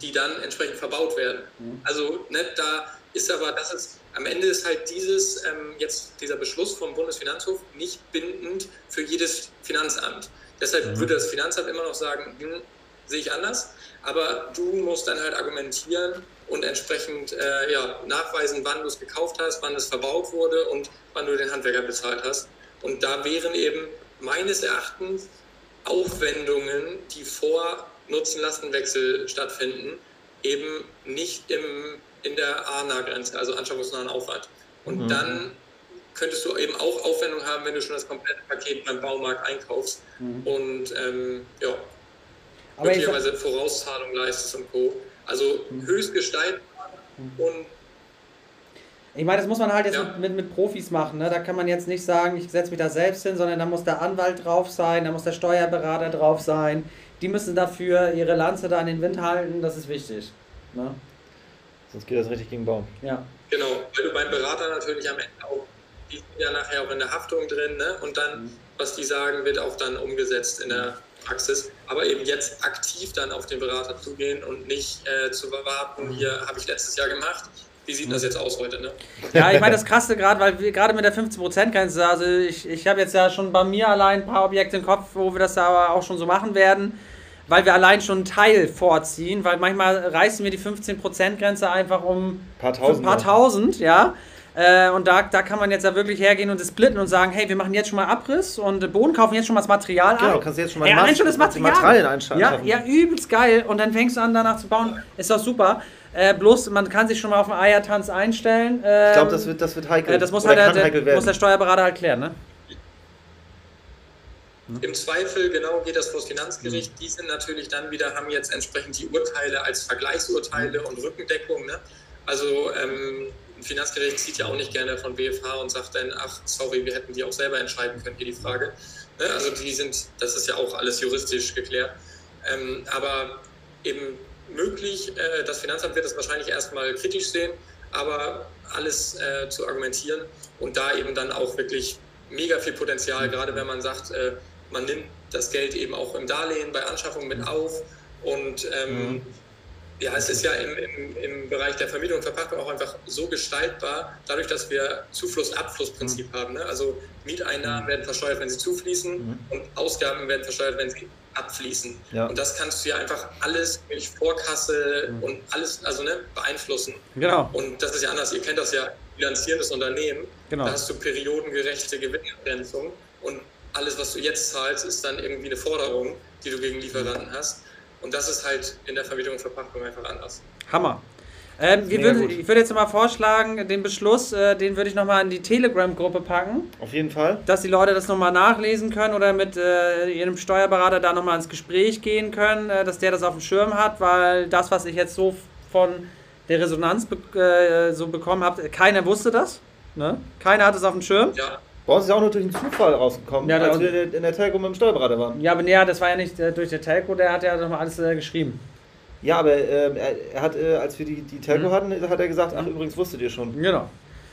die dann entsprechend verbaut werden. Also ne, da ist aber, das ist, am Ende ist halt dieses, ähm, jetzt dieser Beschluss vom Bundesfinanzhof nicht bindend für jedes Finanzamt. Deshalb würde das Finanzamt immer noch sagen, hm, sehe ich anders, aber du musst dann halt argumentieren und entsprechend äh, ja, nachweisen, wann du es gekauft hast, wann es verbaut wurde und wann du den Handwerker bezahlt hast. Und da wären eben meines Erachtens Aufwendungen, die vor Nutzen-Lastenwechsel stattfinden, eben nicht im, in der ANA-Grenze, also anschaffungsnahen Aufwand. Und dann könntest du eben auch Aufwendungen haben, wenn du schon das komplette Paket beim Baumarkt einkaufst. Und ähm, ja, Aber möglicherweise Vorauszahlung leistest und Co. Also höchst gestaltbar und Ich meine, das muss man halt jetzt Ja. mit, mit, mit Profis machen. Ne? Da kann man jetzt nicht sagen, ich setze mich da selbst hin, sondern da muss der Anwalt drauf sein, da muss der Steuerberater drauf sein. Die müssen dafür ihre Lanze da an den Wind halten, das ist wichtig. Ne? Sonst geht das richtig gegen den Baum. Ja. Genau, weil du beim Berater natürlich am Ende auch, die sind ja nachher auch in der Haftung drin, ne? Und dann, was die sagen, wird auch dann umgesetzt in der Praxis. Aber eben jetzt aktiv dann auf den Berater zugehen und nicht äh, zu warten, hier habe ich letztes Jahr gemacht. Wie sieht das jetzt aus heute, ne? Ja, ich meine, das Krasse gerade, weil wir gerade mit der 15%-Grenze, also ich, ich habe jetzt ja schon bei mir allein ein paar Objekte im Kopf, wo wir das aber auch schon so machen werden, weil wir allein schon einen Teil vorziehen, weil manchmal reißen wir die 15%-Grenze einfach um Ein paar tausend. paar tausend, ja. Äh, und da, da kann man jetzt ja wirklich hergehen und das splitten und sagen, hey, wir machen jetzt schon mal Abriss und Boden kaufen jetzt schon mal das Material Genau, ein. kannst du jetzt schon mal Ey, Mas- schon das Material. Materialien einschaffen. Ja, ja, übelst geil. Und dann fängst du an, danach zu bauen. Ist doch super. Äh, bloß, man kann sich schon mal auf den Eiertanz einstellen. Ähm, Ich glaube, das wird, das wird heikel. äh, das muss Oder halt der, heikel der, muss der Steuerberater halt klären, ne? Im Zweifel, genau, geht das vor das Finanzgericht. Die sind natürlich dann wieder, haben jetzt entsprechend die Urteile als Vergleichsurteile und Rückendeckung. Ne? Also ähm, ein Finanzgericht zieht ja auch nicht gerne von BFH und sagt dann, ach, sorry, wir hätten die auch selber entscheiden können, hier die Frage. Ne? Also die sind, das ist ja auch alles juristisch geklärt. Ähm, aber eben möglich, äh, das Finanzamt wird das wahrscheinlich erstmal kritisch sehen, aber alles äh, zu argumentieren und da eben dann auch wirklich mega viel Potenzial, gerade wenn man sagt, äh, man nimmt das Geld eben auch im Darlehen bei Anschaffung mit auf und ähm, ja, es ist ja im, im, im Bereich der Vermietung und Verpachtung auch einfach so gestaltbar, dadurch, dass wir Zufluss-Abfluss-Prinzip haben. Ne? Also Mieteinnahmen werden versteuert, wenn sie zufließen und Ausgaben werden versteuert, wenn sie abfließen. Ja. Und das kannst du ja einfach alles durch Vorkasse und alles also ne, beeinflussen. Genau. Und das ist ja anders. Ihr kennt das ja, bilanzierendes Unternehmen. Genau. Da hast du periodengerechte Gewinnabgrenzung und alles, was du jetzt zahlst, ist dann irgendwie eine Forderung, die du gegen Lieferanten hast. Und das ist halt in der Vermietung und Verpachtung einfach anders. Hammer. Ähm, würden, ich würde jetzt mal vorschlagen, den Beschluss, äh, den würde ich nochmal in die Telegram-Gruppe packen, Auf jeden Fall. dass die Leute das nochmal nachlesen können oder mit äh, ihrem Steuerberater da nochmal ins Gespräch gehen können, äh, dass der das auf dem Schirm hat, weil das, was ich jetzt so von der Resonanz be äh, so bekommen habe, keiner wusste das. Ne? Keiner hat es auf dem Schirm. Ja, Bei uns ist ja auch nur durch einen Zufall rausgekommen, Ja, als wir in der Telco mit dem Steuerberater waren. Ja, aber nee, das war ja nicht äh, durch der Telco, der hat ja nochmal alles äh, geschrieben. Ja, aber ähm, er, er hat, äh, als wir die, die Telco Mhm. hatten, hat er gesagt, ach übrigens wusstet ihr schon. Genau.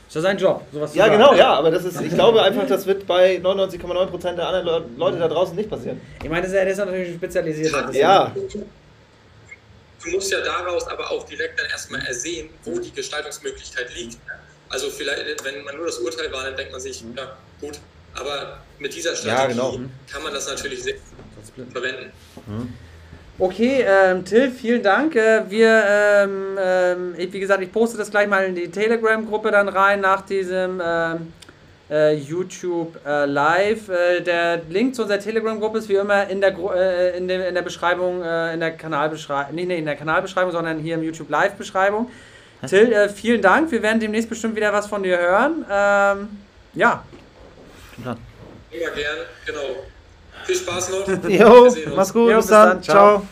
Ist ja sein Job, sowas zu Ja, sagen. genau, ja, aber das ist, ich glaube einfach, das wird bei 99,9% der anderen Leu- Leute da draußen nicht passieren. Ich meine, das ist ja, natürlich spezialisiert. bisschen. Ja, du musst ja daraus aber auch direkt dann erstmal ersehen, wo die Gestaltungsmöglichkeit liegt. Also vielleicht, wenn man nur das Urteil wahrnimmt, denkt man sich, ja gut, aber mit dieser Strategie genau. kann man das natürlich sehr verwenden. Okay, ähm, Till, vielen Dank. Äh, wir, ähm, ähm, ich, wie gesagt, ich poste das gleich mal in die Telegram-Gruppe dann rein nach diesem ähm, äh, YouTube äh, Live. Äh, der Link zu unserer Telegram-Gruppe ist wie immer in der, Gru äh, in, dem, in der Beschreibung, äh, in der Kanalbeschreibung, nee, nee, in der Kanalbeschreibung, sondern hier im YouTube Live-Beschreibung. Till, äh, vielen Dank. Wir werden demnächst bestimmt wieder was von dir hören. Ähm, ja, Immer gern, genau. Viel Spaß noch. jo, mach's gut, Jo, bis bis dann, dann, ciao.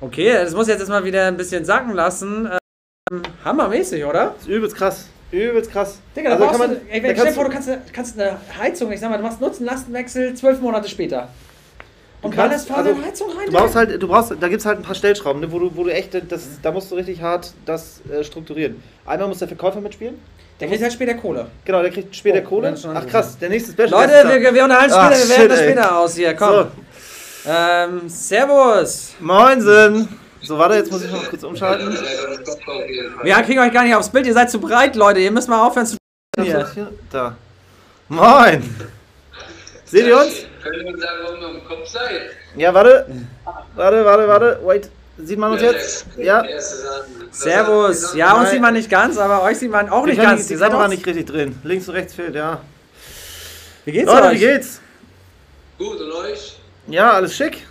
okay, das muss jetzt erstmal wieder ein bisschen sacken lassen. Ähm, hammermäßig, oder? Das ist übelst krass, übelst krass. Digga, da Also brauchst kann du, man- ey, da wenn, stell dir kannst vor, du- kannst, eine- kannst eine Heizung, ich sag mal, du machst Nutzen-Lastenwechsel zwölf Monate später. Und kannst- vorne also, Heizung rein. Du brauchst halt, du brauchst, da gibt's halt ein paar Stellschrauben, ne, wo du, wo du echt, das, da musst du richtig hart das äh, strukturieren. Einmal muss der Verkäufer mitspielen. Der kriegt halt später Kohle. Genau, der kriegt später Oh, Kohle. Ach krass, der nächste Special. Leute, wir, wir unterhalten später, wir shit, werden das ey. später aus hier. Komm. So, Ähm, servus. Moinsen. So, warte, jetzt muss ich noch kurz umschalten. Wir kriegen euch gar nicht aufs Bild, ihr seid zu breit, Leute. Ihr müsst mal aufhören zu. Hier, Da. Moin. Seht ihr uns? Können wir sagen, warum ihr im Kopf seid? Ja, warte. Warte, warte, warte. Wait. Sieht man uns jetzt? Ja. Erste Sachen. Servus. Ja, uns sieht man nicht ganz, aber euch sieht man auch Wir nicht ganz. die, die Ihr seid uns- nicht richtig drin. Links und rechts fehlt, ja. Wie geht's Leute, euch? wie geht's? Gut, und euch? Ja, alles schick.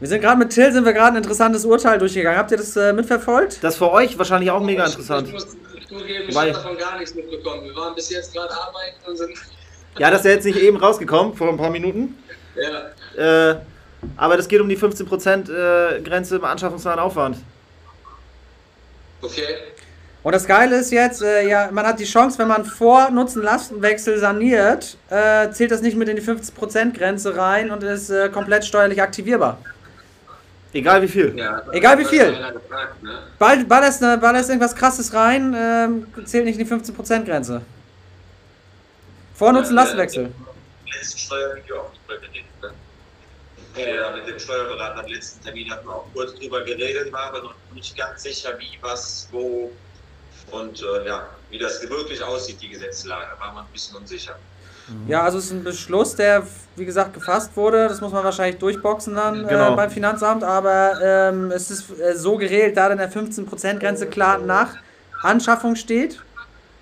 Wir sind gerade mit Till, sind wir gerade ein interessantes Urteil durchgegangen. Habt ihr das äh, mitverfolgt? Das ist für euch wahrscheinlich auch mega interessant. Ich muss zugeben, ich habe davon gar nichts mitbekommen. Wir waren bis jetzt gerade arbeiten und sind. Ja, das ist ja jetzt nicht eben rausgekommen, vor ein paar Minuten. Ja. Äh, aber das geht um die 15% äh, Grenze im anschaffungsnahen Aufwand. Okay. Und das Geile ist jetzt, äh, ja, man hat die Chance, wenn man vor Nutzen-Lastenwechsel saniert, äh, zählt das nicht mit in die 50%-Grenze rein und ist äh, komplett steuerlich aktivierbar. Egal wie viel. Ja, Egal wie viel. gefragt, ne? Bald, ballerst, ne, ballerst irgendwas krasses rein, ähm, zählt nicht in die 15%-Grenze. Vor Nutzen-Lastenwechsel. letzten Steuervideo auch drüber geredet. Ne? Ja, mit dem Steuerberater am letzten Termin hatten wir auch kurz drüber geredet, war aber noch nicht ganz sicher, wie, was, wo und äh, ja, wie das wirklich aussieht, die Gesetzlage. Da waren wir ein bisschen unsicher. Ja, also es ist ein Beschluss, der, wie gesagt, gefasst wurde. Das muss man wahrscheinlich durchboxen dann Genau. äh, beim Finanzamt, aber ähm, es ist äh, so geregelt, da dann der 15%-Grenze klar nach Anschaffung steht.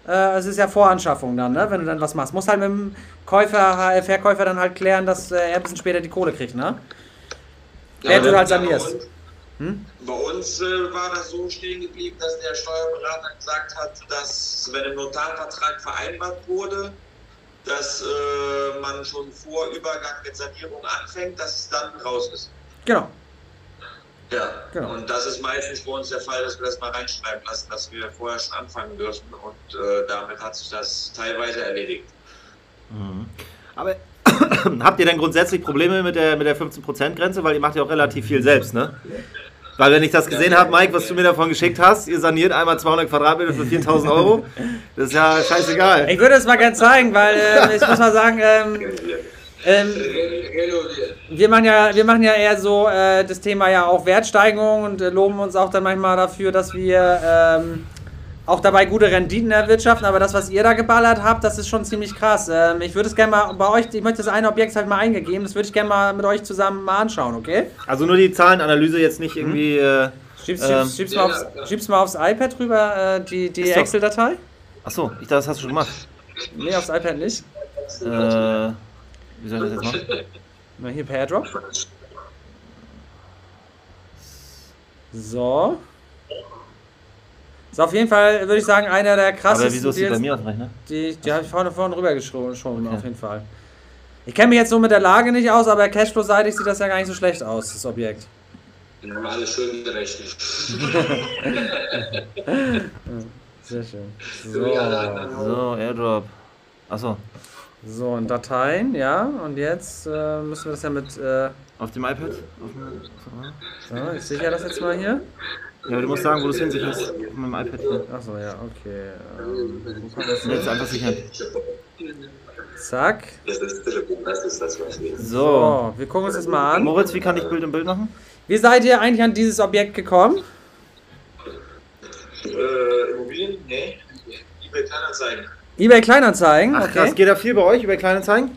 Äh, es ist ja Voranschaffung dann, ne? wenn du dann was machst. Muss halt mit dem Käufer, äh, Verkäufer dann halt klären, dass äh, er ein bisschen später die Kohle kriegt, ne? Wenn du halt sanierst. Bei uns, Hm? bei uns äh, war das so stehen geblieben, dass der Steuerberater gesagt hat, dass wenn im Notarvertrag vereinbart wurde, dass äh, man schon vor Übergang mit Sanierung anfängt, dass es dann raus ist. Genau. Ja, Genau. und das ist meistens bei uns der Fall, dass wir das mal reinschreiben lassen, dass wir vorher schon anfangen dürfen und äh, damit hat sich das teilweise erledigt. Aber habt ihr denn grundsätzlich Probleme mit der, mit der 15%-Grenze? Weil ihr macht ja auch relativ viel selbst, ne? Weil wenn ich das gesehen habe, Mike, was du mir davon geschickt hast, ihr saniert einmal 200 Quadratmeter für 4000 Euro, das ist ja scheißegal. Ich würde es mal gerne zeigen, weil äh, ich muss mal sagen, ähm, ähm, wir machen ja, wir machen ja eher so äh, das Thema ja auch Wertsteigerung und äh, loben uns auch dann manchmal dafür, dass wir ähm, auch dabei gute Renditen erwirtschaften. Aber das, was ihr da geballert habt, das ist schon ziemlich krass. Ähm, ich würde es gerne mal bei euch, ich möchte das eine Objekt halt mal eingegeben, das würde ich gerne mal mit euch zusammen mal anschauen, okay? Also nur die Zahlenanalyse jetzt nicht irgendwie. Äh, Schieb's, Ähm. schieb's, schieb's, mal, aufs, schieb's mal aufs iPad rüber, äh, die, die Excel-Datei. achso, ich dachte, das hast du schon gemacht. Nee, aufs iPad nicht. Äh, wie soll ich das jetzt machen? Na, hier per AirDrop. So. Ist auf jeden Fall, würde ich sagen, einer der krassesten Aber wieso ist die bei mir auf dem Rechner? Die, die habe ich vorne, vorne rüber geschoben, schon, Okay. auf jeden Fall. Ich kenne mich jetzt so mit der Lage nicht aus, aber Cashflow-seitig sieht das ja gar nicht so schlecht aus, das Objekt. Den haben wir alle schön gerechnet. Sehr schön. So. So, Airdrop. Achso, So, und Dateien, ja. Und jetzt äh, müssen wir das ja mit. Äh, auf dem iPad? Auf dem, so, ich sichere das jetzt mal hier. ja, aber du musst sagen, wo du es hinsicherst. Auf meinem iPad hier. Achso, ja, okay. Ähm, wo kommt das Und jetzt hin? einfach sichern. Zack. So, wir gucken uns das mal an. Moritz, wie kann ich Bild im Bild machen? Wie seid ihr eigentlich an dieses Objekt gekommen? Äh, Immobilien? Nee. eBay Kleinanzeigen. eBay Kleinanzeigen, Ach krass, okay. geht da viel bei euch über Kleinanzeigen?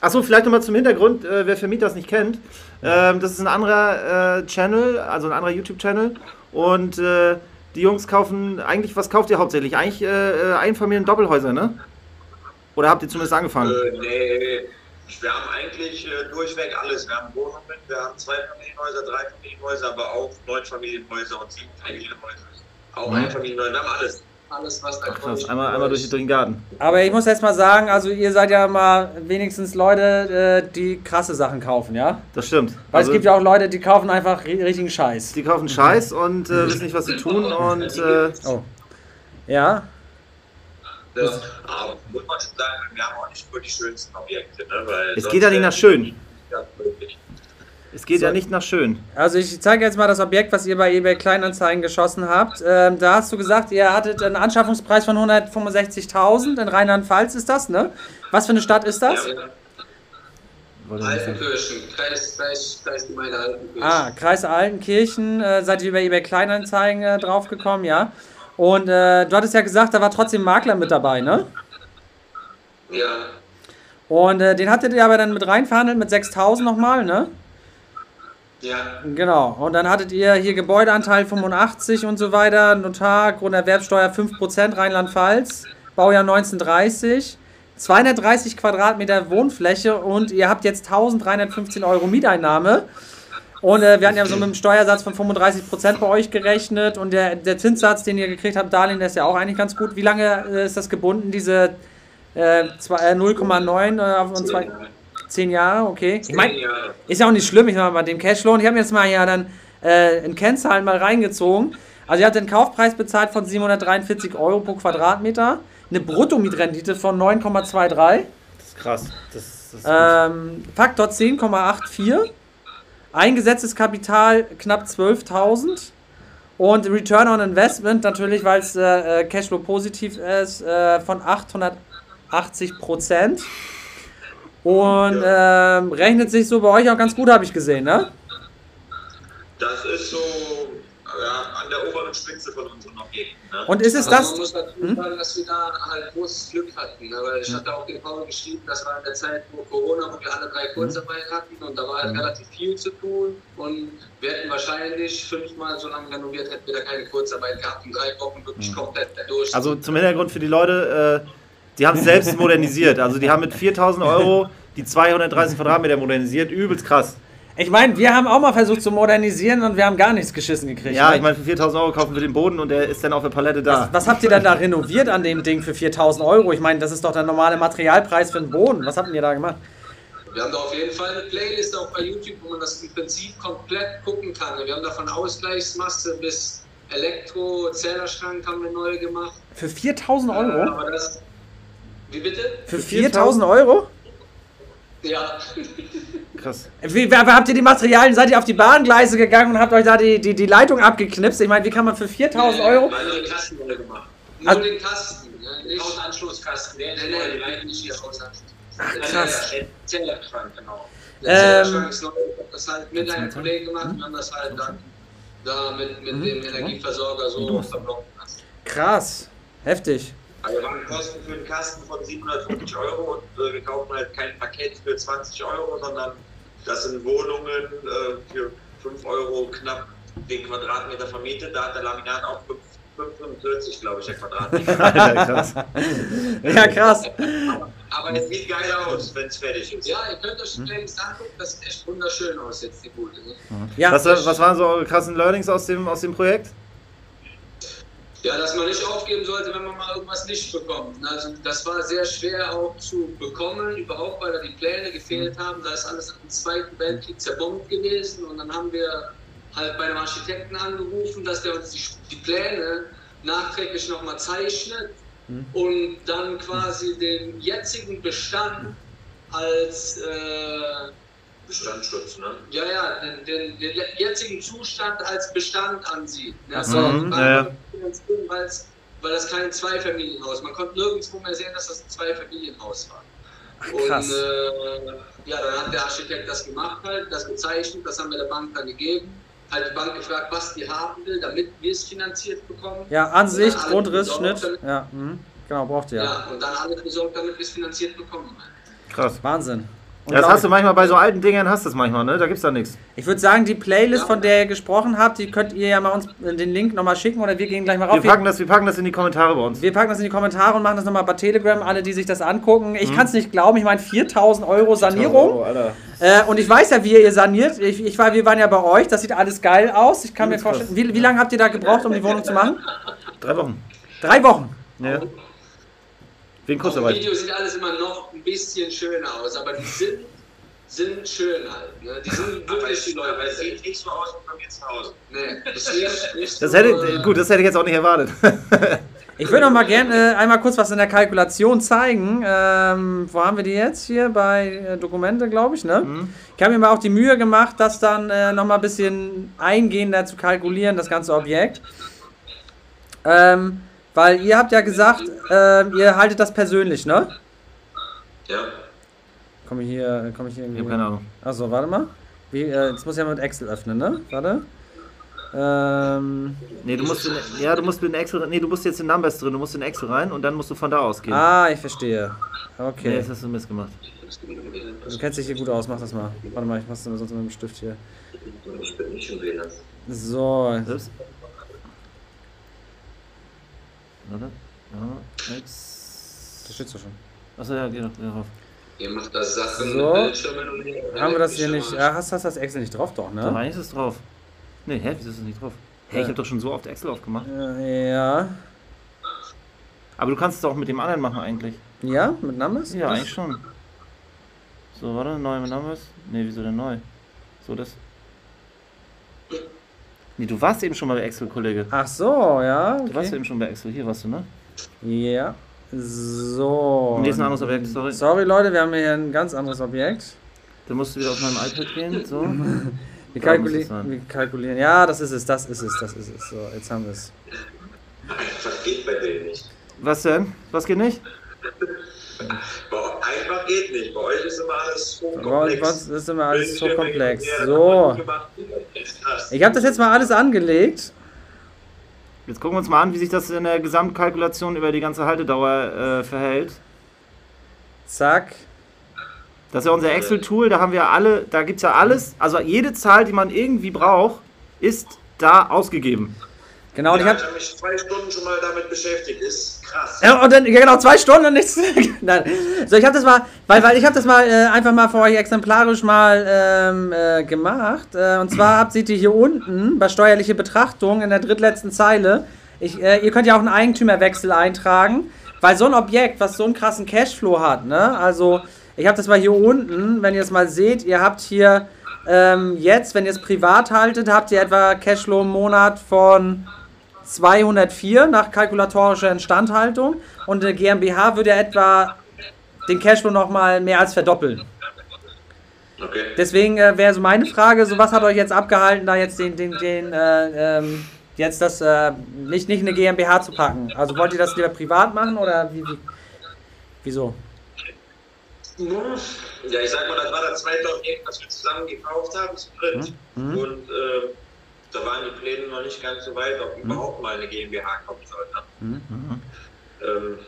Achso, vielleicht nochmal zum Hintergrund, äh, wer Vermieter das nicht kennt. Ähm, das ist ein anderer äh, Channel, also ein anderer YouTube-Channel. Und äh, die Jungs kaufen, eigentlich, was kauft ihr hauptsächlich? Eigentlich äh, äh, Einfamilien-Doppelhäuser, ne? Oder habt ihr zumindest angefangen? Äh, nee. Wir haben eigentlich äh, durchweg alles. Wir haben Wohnungen, wir haben zwei Familienhäuser, drei Familienhäuser, aber auch neun Familienhäuser und sieben Familienhäuser. Auch Mhm. Einfamilienhäuser, wir haben alles. Alles, was da Ach krass, einmal, einmal durch, durch den Garten. Aber ich muss jetzt mal sagen, also ihr seid ja mal wenigstens Leute, äh, die krasse Sachen kaufen, ja? Das stimmt. Weil Also, es gibt ja auch Leute, die kaufen einfach ri- richtigen Scheiß. die kaufen Scheiß und äh, wissen nicht, was sie tun. Und äh, Oh. Ja, Ja. Aber muss man schon sagen, wir haben auch nicht nur die schönsten Objekte. Ne? Weil es geht ja nicht nach schön. Ja, möglich. Es geht So. ja nicht nach schön. also ich zeige jetzt mal das Objekt, was ihr bei eBay Kleinanzeigen geschossen habt. Ähm, da hast du gesagt, ihr hattet einen Anschaffungspreis von 165.000. In Rheinland-Pfalz ist das, ne? Was für eine Stadt ist das? Ja. Altenkirchen, Kreis, Kreis, Kreisgemeinde Altenkirchen. Ah, Kreis Altenkirchen, äh, seid ihr über eBay Kleinanzeigen äh, draufgekommen, ja? Und äh, du hattest ja gesagt, da war trotzdem Makler mit dabei, ne? Ja, Und äh, den hattet ihr aber dann mit reinverhandelt mit 6.000 nochmal, ne? Ja, Genau. Und dann hattet ihr hier Gebäudeanteil 85 und so weiter, Notar, Grunderwerbsteuer 5% Rheinland-Pfalz, Baujahr 1930, 230 Quadratmeter Wohnfläche und ihr habt jetzt 1315 Euro Mieteinnahme. Und äh, wir hatten ja so mit einem Steuersatz von 35% bei euch gerechnet und der, der Zinssatz, den ihr gekriegt habt, Darlehen, der ist ja auch eigentlich ganz gut. Wie lange äh, ist das gebunden, diese äh, zwei- äh, 0,9 äh, und zwei, Zehn Jahre, okay. Ich meine, ist ja auch nicht schlimm, ich meine, bei dem Cashloan, ich habe jetzt mal hier dann äh, in Kennzahlen mal reingezogen. Also ihr habt den Kaufpreis bezahlt von 743 Euro pro Quadratmeter, eine Bruttomietrendite von 9,23, Das ist krass. Das, das ist ähm, Faktor 10,84, eingesetztes Kapital knapp 12.000 und Return on Investment natürlich, weil es äh, äh, Cashflow positiv ist, äh, von 880 Prozent. Und ähm, rechnet sich so bei euch auch ganz gut, habe ich gesehen, ne? Das ist so ja, an der oberen Spitze von unseren Objekten. Ne? Und ist es Also das? man muss dazu Hm? sagen, dass wir da halt großes Glück hatten. Ne? Weil ich hatte auch den Paul geschrieben, das war in der Zeit, wo Corona, wo wir alle drei Kurzarbeit hatten und da war halt relativ viel zu tun. Und wir hätten wahrscheinlich fünfmal so lange renoviert, hätten wir da keine Kurzarbeit gehabt und drei Wochen wirklich komplett durch. Also zum Hintergrund für die Leute, äh, die haben es selbst modernisiert. Also die haben mit 4000 Euro die 230 Quadratmeter modernisiert. Übelst krass. Ich meine, wir haben auch mal versucht zu modernisieren und wir haben gar nichts geschissen gekriegt. Ja, ne? ich meine, für 4000 Euro kaufen wir den Boden und der ist dann auf der Palette da. was, was habt ihr dann da renoviert an dem Ding für 4000 Euro? Ich meine, das ist doch der normale Materialpreis für den Boden. Was habt ihr da gemacht? Wir haben da auf jeden Fall eine Playlist auch bei YouTube, wo man das im Prinzip komplett gucken kann. Wir haben da von Ausgleichsmasse bis Elektro, Zählerschrank haben wir neu gemacht. Für 4000 Äh, Euro? aber das. Wie bitte? Für 4000 Euro? Ja. Krass. Wie, habt ihr die Materialien? Seid ihr auf die Bahngleise gegangen und habt euch da die, die, die Leitung abgeknipst? Ich meine, wie kann man für 4000 Euro? Weil wir den Kasten neu gemacht. Nur Also- den Kasten. Ne? Nicht Hausanschlusskasten, Nee, neu, nee, die nee, Leitung nicht hier Hausanschluss. Ach, Der krass. Der Zellerschrank, genau. Der Ähm, Zählerschrank ist neu. Ich hab das halt mit einem Kollegen gemacht. Wir haben das halt dann da mit, mit Mhm. dem Energieversorger so verblockt. Krass. Heftig. Also wir haben Kosten für den Kasten von 750 Euro und äh, wir kaufen halt kein Paket für 20 Euro, sondern das sind Wohnungen äh, für 5 Euro knapp den Quadratmeter vermietet. Da hat der Laminat auch 5 5,45 glaube ich, der Quadratmeter. Alter, krass. Ja, krass. Aber es sieht geil aus, wenn es fertig ist. Ja, ihr könnt euch die Playlist angucken. Das sieht echt wunderschön aus jetzt, die gute. Ne? Ja, Was, was waren so eure krassen Learnings aus dem, aus dem Projekt? Ja, dass man nicht aufgeben sollte, wenn man mal irgendwas nicht bekommt. Also das war sehr schwer auch zu bekommen, überhaupt weil da die Pläne gefehlt haben. Da ist alles im Zweiten Weltkrieg zerbombt gewesen und dann haben wir halt bei einem Architekten angerufen, dass der uns die, die Pläne nachträglich nochmal zeichnet und dann quasi den jetzigen Bestand als äh, Bestandsschutz, ne? ja, ja, den, den, den jetzigen Zustand als Bestand ansieht. Ne? Ach so, mhm, ja, ja. Weil's- Weil das kein Zweifamilienhaus Man konnte nirgendwo mehr sehen, dass das ein Zweifamilienhaus war. krass. Und äh, ja, dann hat der Architekt das gemacht, halt, das gezeichnet, das haben wir der Bank dann gegeben. Halt die Bank gefragt, was die haben will, damit wir es finanziert bekommen. Ja, Ansicht, Grundriss, Schnitt. Ja, mhm. genau, braucht ihr. Ja. und dann alles besorgt, damit wir es finanziert bekommen. Krass. Wahnsinn. Ja, das hast du manchmal bei so alten Dingern, hast du das manchmal, ne? Da gibt's da nichts. Ich würde sagen, die Playlist, Ja. von der ihr gesprochen habt, die könnt ihr ja mal uns äh, den Link nochmal schicken oder wir gehen gleich mal rauf. Wir packen, das, wir packen das in die Kommentare bei uns. Wir packen das in die Kommentare und machen das nochmal bei Telegram, alle, die sich das angucken. Mhm. Ich kann es nicht glauben, ich meine 4000 Euro Sanierung. Oh, Alter. Äh, und ich weiß ja, wie ihr saniert. Ich, ich war, wir waren ja bei euch, das sieht alles geil aus. Ich kann mir vorstellen, wie, wie lange habt ihr da gebraucht, um die Wohnung zu machen? Drei Wochen. Drei Wochen. Ja. Wegen Auf dem Kurzarbeit. Video sieht alles immer noch ein bisschen schöner aus, aber die sind, sind schön halt. Ne? Die sind Aber wirklich die Leute. aber es sieht nicht so aus wie bei mir zu Hause. Nee, das ist nicht, nicht Das so, hätte, äh, gut, das hätte ich jetzt auch nicht erwartet. Ich würde noch mal gerne äh, einmal kurz was in der Kalkulation zeigen. Ähm, wo haben wir die jetzt? Hier bei äh, Dokumente, glaube ich, ne? Mhm. Ich habe mir mal auch die Mühe gemacht, das dann äh, noch mal ein bisschen eingehender zu kalkulieren, das ganze Objekt. Ähm, weil ihr habt ja gesagt, ähm, ihr haltet das persönlich, ne? Ja. Komme ich hier, komme ich hier Ich irgendwie. habe keine Ahnung. Achso, warte mal. Wie, äh, jetzt muss ich ja mit Excel öffnen, ne? Warte. Ähm, Nee, du musst in, ja, du musst in Excel, nee, du musst jetzt in Numbers drin, du musst in Excel rein und dann musst du von da ausgehen. ah, ich verstehe. Nee, Okay. jetzt hast du Mist gemacht. Du kennst dich hier gut aus, mach das mal. Warte mal, ich mach's sonst mit dem Stift hier. Ich bin nicht schon wählen. So, Selbst. Warte. Ja, X. das steht so schon. Achso, ja, geh doch drauf. Ihr macht das Sachen So. mit Bildschirmen und. Haben wir das hier nicht? Ja, hast, hast das Excel nicht drauf, doch, Da ne? war ist es drauf. Nee, hä, wieso ist es nicht drauf? Hä, ich Ja. habe doch schon so oft Excel aufgemacht. Ja. Aber du kannst es auch mit dem anderen machen eigentlich. Ja, mit Numbers? Ja, eigentlich schon. So, warte, neu Numbers. Ne, wieso denn neu? So, das. Nee, du warst eben schon mal bei Excel, Kollege. Ach so, ja. Du warst Okay. eben schon bei Excel. Hier warst du, ne? Ja. So. Nee, ist ein anderes Objekt, sorry. Sorry, Leute, wir haben hier ein ganz anderes Objekt. Dann musst du wieder auf meinem iPad gehen. So. Wir, kalkuli wir kalkulieren. Ja, das ist es, das ist es, das ist es. So, jetzt haben wir es. Einfach geht bei denen nicht. Was denn? Was geht nicht? Bei, einfach geht nicht. Bei euch ist immer alles so Bei komplex. uns ist immer alles so komplex. So. Ich habe das jetzt mal alles angelegt. Jetzt gucken wir uns mal an, wie sich das in der Gesamtkalkulation über die ganze Haltedauer äh, verhält. Zack. Das ist ja unser Excel-Tool, da haben wir alle, da gibt es ja alles, also jede Zahl, die man irgendwie braucht, ist da ausgegeben. Genau, und ja, ich habe ich habe mich zwei Stunden schon mal damit beschäftigt. Ist krass. Ja, und dann, genau, zwei Stunden und nichts. Nein. So, ich habe das mal, weil, weil ich habe das mal äh, einfach mal für euch exemplarisch mal ähm, äh, gemacht. Äh, und zwar habt seht ihr hier unten bei steuerliche Betrachtung in der drittletzten Zeile. Ich, äh, ihr könnt ja auch einen Eigentümerwechsel eintragen, weil so ein Objekt, was so einen krassen Cashflow hat, ne? Also, ich habe das mal hier unten, wenn ihr es mal seht, ihr habt hier ähm, jetzt, wenn ihr es privat haltet, habt ihr etwa Cashflow im Monat von 204 nach kalkulatorischer Instandhaltung und eine GmbH würde etwa den Cashflow nochmal mehr als verdoppeln. Okay. Deswegen äh, wäre so meine Frage, so was hat euch jetzt abgehalten, da jetzt den, den, den, äh, ähm, jetzt das, äh, nicht, nicht eine GmbH zu packen? Also wollt ihr das lieber privat machen oder wie, wie wieso? Ja, ich sag mal, das war das zweite Objekt, was wir zusammen gekauft haben, zu dritt. Mhm. Und äh, da waren die Pläne noch nicht ganz so weit, ob überhaupt mal eine GmbH kommen sollte. Mhm. Ähm,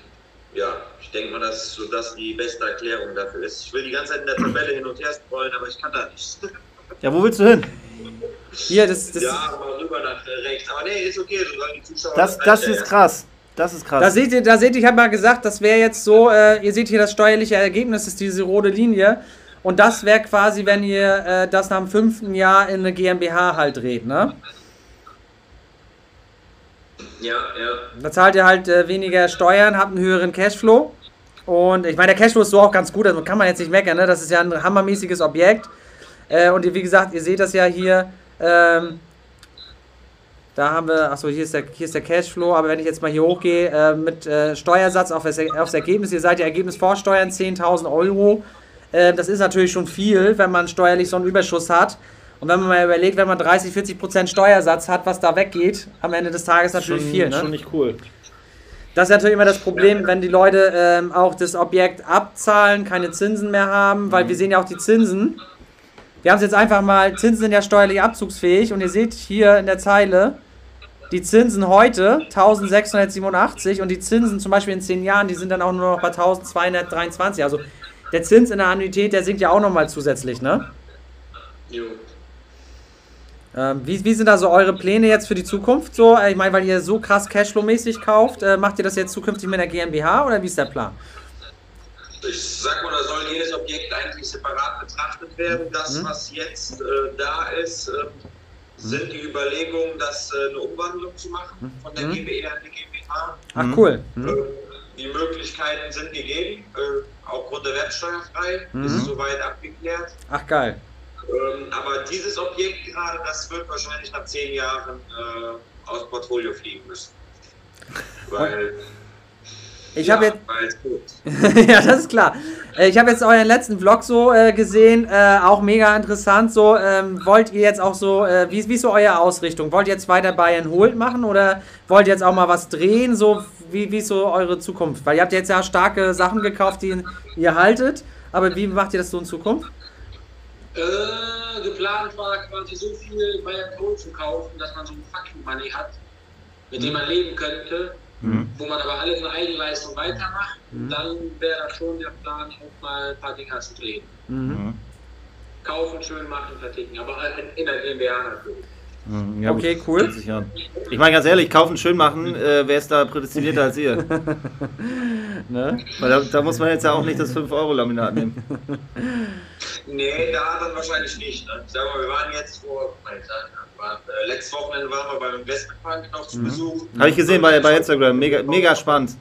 ja, ich denke mal, dass so das die beste Erklärung dafür ist. Ich will die ganze Zeit in der Tabelle hin und her scrollen, aber ich kann da nicht. Ja, wo willst du hin? Hier, das, das, ja, mal rüber nach rechts. Aber nee, ist okay, so sollen die Zuschauer Das, das ist krass. Das ist Da krass. seht ihr, da seht ihr, ich habe mal gesagt, das wäre jetzt so, äh, ihr seht hier das steuerliche Ergebnis, ist diese rote Linie. Und das wäre quasi, wenn ihr äh, das nach dem fünften Jahr in eine GmbH halt dreht, ne? Ja, ja. Da zahlt ihr halt äh, weniger Steuern, habt einen höheren Cashflow. Und ich meine, der Cashflow ist so auch ganz gut, also kann man jetzt nicht meckern, ne? Das ist ja ein hammermäßiges Objekt. Äh, und wie gesagt, ihr seht das ja hier. Ähm, da haben wir, achso, hier ist der, hier ist der Cashflow, aber wenn ich jetzt mal hier hochgehe, äh, mit äh, Steuersatz auf das, aufs Ergebnis, ihr seid ja Ergebnis vor Steuern 10.000 Euro. Äh, das ist natürlich schon viel, wenn man steuerlich so einen Überschuss hat. Und wenn man mal überlegt, wenn man 30, 40 Prozent Steuersatz hat, was da weggeht, am Ende des Tages natürlich viel. Ne? schon nicht cool. Das ist natürlich immer das Problem, wenn die Leute ähm, auch das Objekt abzahlen, keine Zinsen mehr haben, weil wir sehen ja auch die Zinsen. Wir haben es jetzt einfach mal, Zinsen sind ja steuerlich abzugsfähig und ihr seht hier in der Zeile, die Zinsen heute 1687 und die Zinsen zum Beispiel in 10 Jahren, die sind dann auch nur noch bei 1223. Also der Zins in der Annuität, der sinkt ja auch nochmal zusätzlich, ne? Jo. Ähm, wie, wie sind da so eure Pläne jetzt für die Zukunft? So, äh, ich meine, weil ihr so krass Cashflow-mäßig kauft, äh, macht ihr das jetzt zukünftig mit einer GmbH oder wie ist der Plan? Ich sag mal, da soll jedes Objekt eigentlich separat betrachtet werden. Das, Mhm. was jetzt äh, da ist, äh, sind die Überlegungen, das äh, eine Umwandlung zu machen von der Mhm. GbR in die GmbH. Ach Mhm. cool. Äh, die Möglichkeiten sind gegeben, äh, aufgrund der Wertsteuerfrei, Mhm. ist soweit abgeklärt. Ach geil. Ähm, aber dieses Objekt gerade, das wird wahrscheinlich nach zehn Jahren äh, aus dem Portfolio fliegen müssen. Weil, Ich ja, habe jetzt ja, das ist klar. Äh, Ich habe jetzt euren letzten Vlog so äh, gesehen, äh, auch mega interessant. So, ähm, wollt ihr jetzt auch so, äh, wie, wie ist so eure Ausrichtung? Wollt ihr jetzt weiter Bayern Holt machen oder wollt ihr jetzt auch mal was drehen? So, wie, wie ist so eure Zukunft? Weil ihr habt jetzt ja starke Sachen gekauft, die ihr haltet, aber wie macht ihr das so in Zukunft? Äh, geplant war quasi so viel Bayern Gold zu kaufen, dass man so ein Fucking Money hat, mit dem man leben könnte, Mhm. wo man aber alles in Eigenleistung weitermacht. Mhm. Dann wäre das schon der Plan, auch mal ein paar Dinger zu drehen. Mhm. Kaufen, schön machen, verticken, aber in der GmbH natürlich. Mhm. Ja, Okay, gut, cool. 20 Jahren. Ich meine ganz ehrlich, kaufen schön machen, äh, wer ist da prädestinierter als ihr? Ne? Weil da, da muss man jetzt ja auch nicht das 5-Euro-Laminat nehmen. Nee, da dann wahrscheinlich nicht. Ne? Sag mal, wir waren jetzt vor, war, äh, letztes Wochenende waren wir beim Investmentbank noch zu Mhm. Besuch. Habe ich gesehen bei, bei Instagram, mega, mega spannend.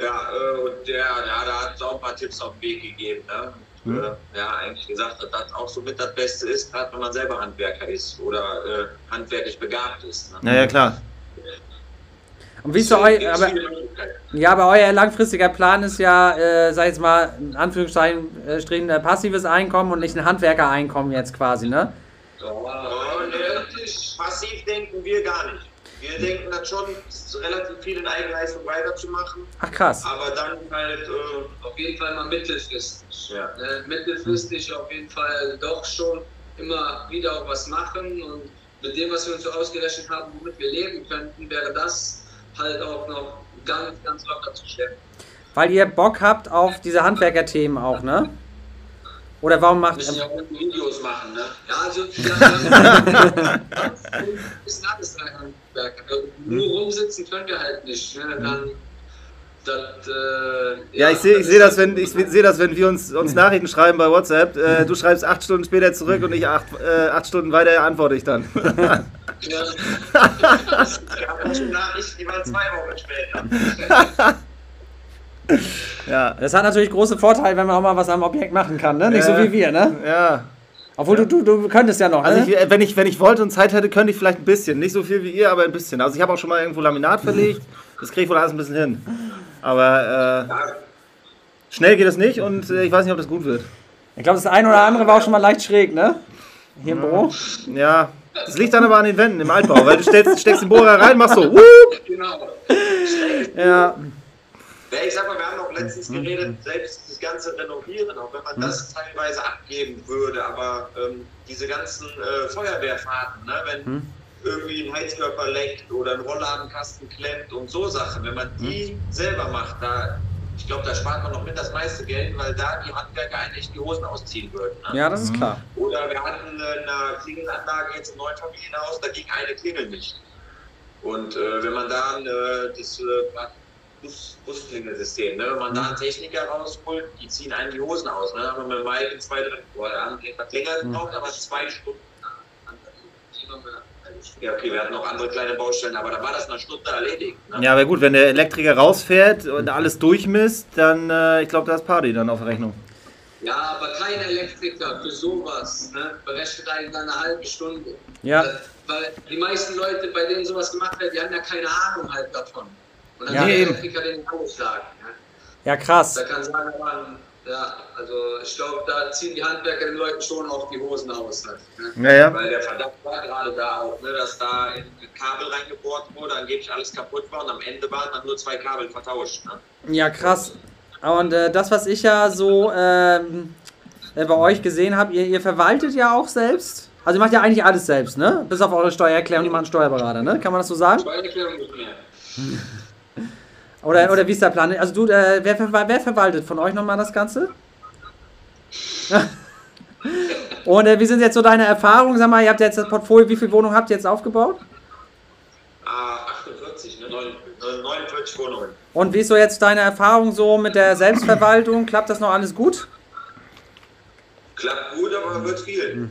Ja, äh, und der, ja, da hat es auch ein paar Tipps auf den Weg gegeben. Ne? Äh, ja eigentlich gesagt hat, dass auch so mit das Beste ist, gerade wenn man selber Handwerker ist oder äh, handwerklich begabt ist. Ne? Ja, ja, klar. Und wie ist so eu, Gibt's aber, ja, aber euer langfristiger Plan ist ja, äh, sag ich jetzt mal, in Anführungszeichen, äh, äh, passives Einkommen und nicht ein Handwerkereinkommen jetzt quasi, ne? Und, äh, passiv denken wir gar nicht. Wir denken dann schon, relativ viel in Eigenleistung weiterzumachen, Ach krass. aber dann halt, äh, Auf jeden Fall mal mittelfristig. ja. Äh, mittelfristig auf jeden Fall doch schon immer wieder auch was machen und mit dem, was wir uns so ausgerechnet haben, womit wir leben könnten, wäre das halt auch noch ganz, ganz locker zu stellen. Weil ihr Bock habt auf diese Handwerkerthemen auch, ne? Oder warum Wir macht müssen ja auch Videos machen, ne? Ja, also ja, ist alles ein Handwerk. Also, Nur rumsitzen können wir halt nicht. Ne? Dann, das, äh, Ja, ich sehe ich seh das, wenn, ich sehe das, wenn wir uns, uns Nachrichten schreiben bei WhatsApp. Äh, du schreibst acht Stunden später zurück und ich acht, äh, acht Stunden weiter antworte ich dann. Ja, Ich habe schon Nachrichten, die waren zwei Wochen später. ja. Das hat natürlich große Vorteile, wenn man auch mal was am Objekt machen kann, ne? Nicht so Ja. wie wir, ne? Ja. Obwohl du, du, du könntest ja noch, ne? Also ich, wenn, ich, wenn ich wollte und Zeit hätte, könnte ich vielleicht ein bisschen. Nicht so viel wie ihr, aber ein bisschen. Also ich habe auch schon mal irgendwo Laminat verlegt. Das kriege ich wohl alles ein bisschen hin. Aber äh, schnell geht es nicht und äh, ich weiß nicht, ob das gut wird. ich glaube, das eine oder andere war auch schon mal leicht schräg, ne? Hier im Büro. Ja, das liegt dann aber an den Wänden im Altbau, weil du stellst, steckst den Bohrer rein, machst so, wup, genau. ja, Ja, ich sag mal, wir haben auch letztens geredet, selbst das ganze Renovieren, auch wenn man das teilweise abgeben würde, aber ähm, diese ganzen äh, Feuerwehrfahrten, ne, wenn irgendwie ein Heizkörper leckt oder ein Rollladenkasten klemmt und so Sachen, wenn man die selber macht, da, ich glaube, da spart man noch mit das meiste Geld, weil da die Handwerker eigentlich die Hosen ausziehen würden. Ne? Ja, das ist klar. Oder wir hatten eine Klingelanlage jetzt im neuen Familienhaus, da ging eine Klingel nicht. Und äh, wenn man da äh, das äh, Bus, ne? wenn man da einen Techniker rausholt, die ziehen einen die Hosen aus. Ne? Da haben wir mit Mike in zwei, drei, boah, da haben wir länger gebraucht, aber zwei Stunden. Ja, okay, wir hatten noch andere kleine Baustellen, aber da war das eine Stunde erledigt. Ne? ja, aber gut, wenn der Elektriker rausfährt und alles durchmisst, dann, äh, ich glaube, da ist Party dann auf Rechnung. Ja, aber kein Elektriker für sowas ne, berechnet einen dann eine halbe Stunde. Ja. Weil die meisten Leute, bei denen sowas gemacht wird, die haben ja keine Ahnung halt davon. Und dann Ja, eben. Elektriker den auch sagen. Ne? Ja, krass. Da kann sagen, man, ja, also ich glaube, da ziehen die Handwerker den Leuten schon auch die Hosen aus. Halt, ne? Ja, ja. Weil der Verdacht war gerade da auch, ne, dass da in Kabel reingebohrt wurde, angeblich alles kaputt war und am Ende waren dann nur zwei Kabel vertauscht. Ne? Ja, krass. Und äh, das, was ich ja so ähm, äh, bei euch gesehen habe, ihr, ihr verwaltet ja auch selbst. Also ihr macht ja eigentlich alles selbst, ne? Bis auf eure Steuererklärung, die machen Steuerberater, ne? Kann man das so sagen? Steuererklärung nicht mehr. Oder, oder wie ist der Plan? Also du, äh, wer, ver- wer verwaltet von euch nochmal das Ganze? Und äh, wie sind jetzt so deine Erfahrungen? Sag mal, ihr habt jetzt das Portfolio, wie viele Wohnungen habt ihr jetzt aufgebaut? Ah, 48, ne, 49 Wohnungen. Und wie ist so jetzt deine Erfahrung so mit der Selbstverwaltung? Klappt das noch alles gut? Klappt gut, aber wird viel.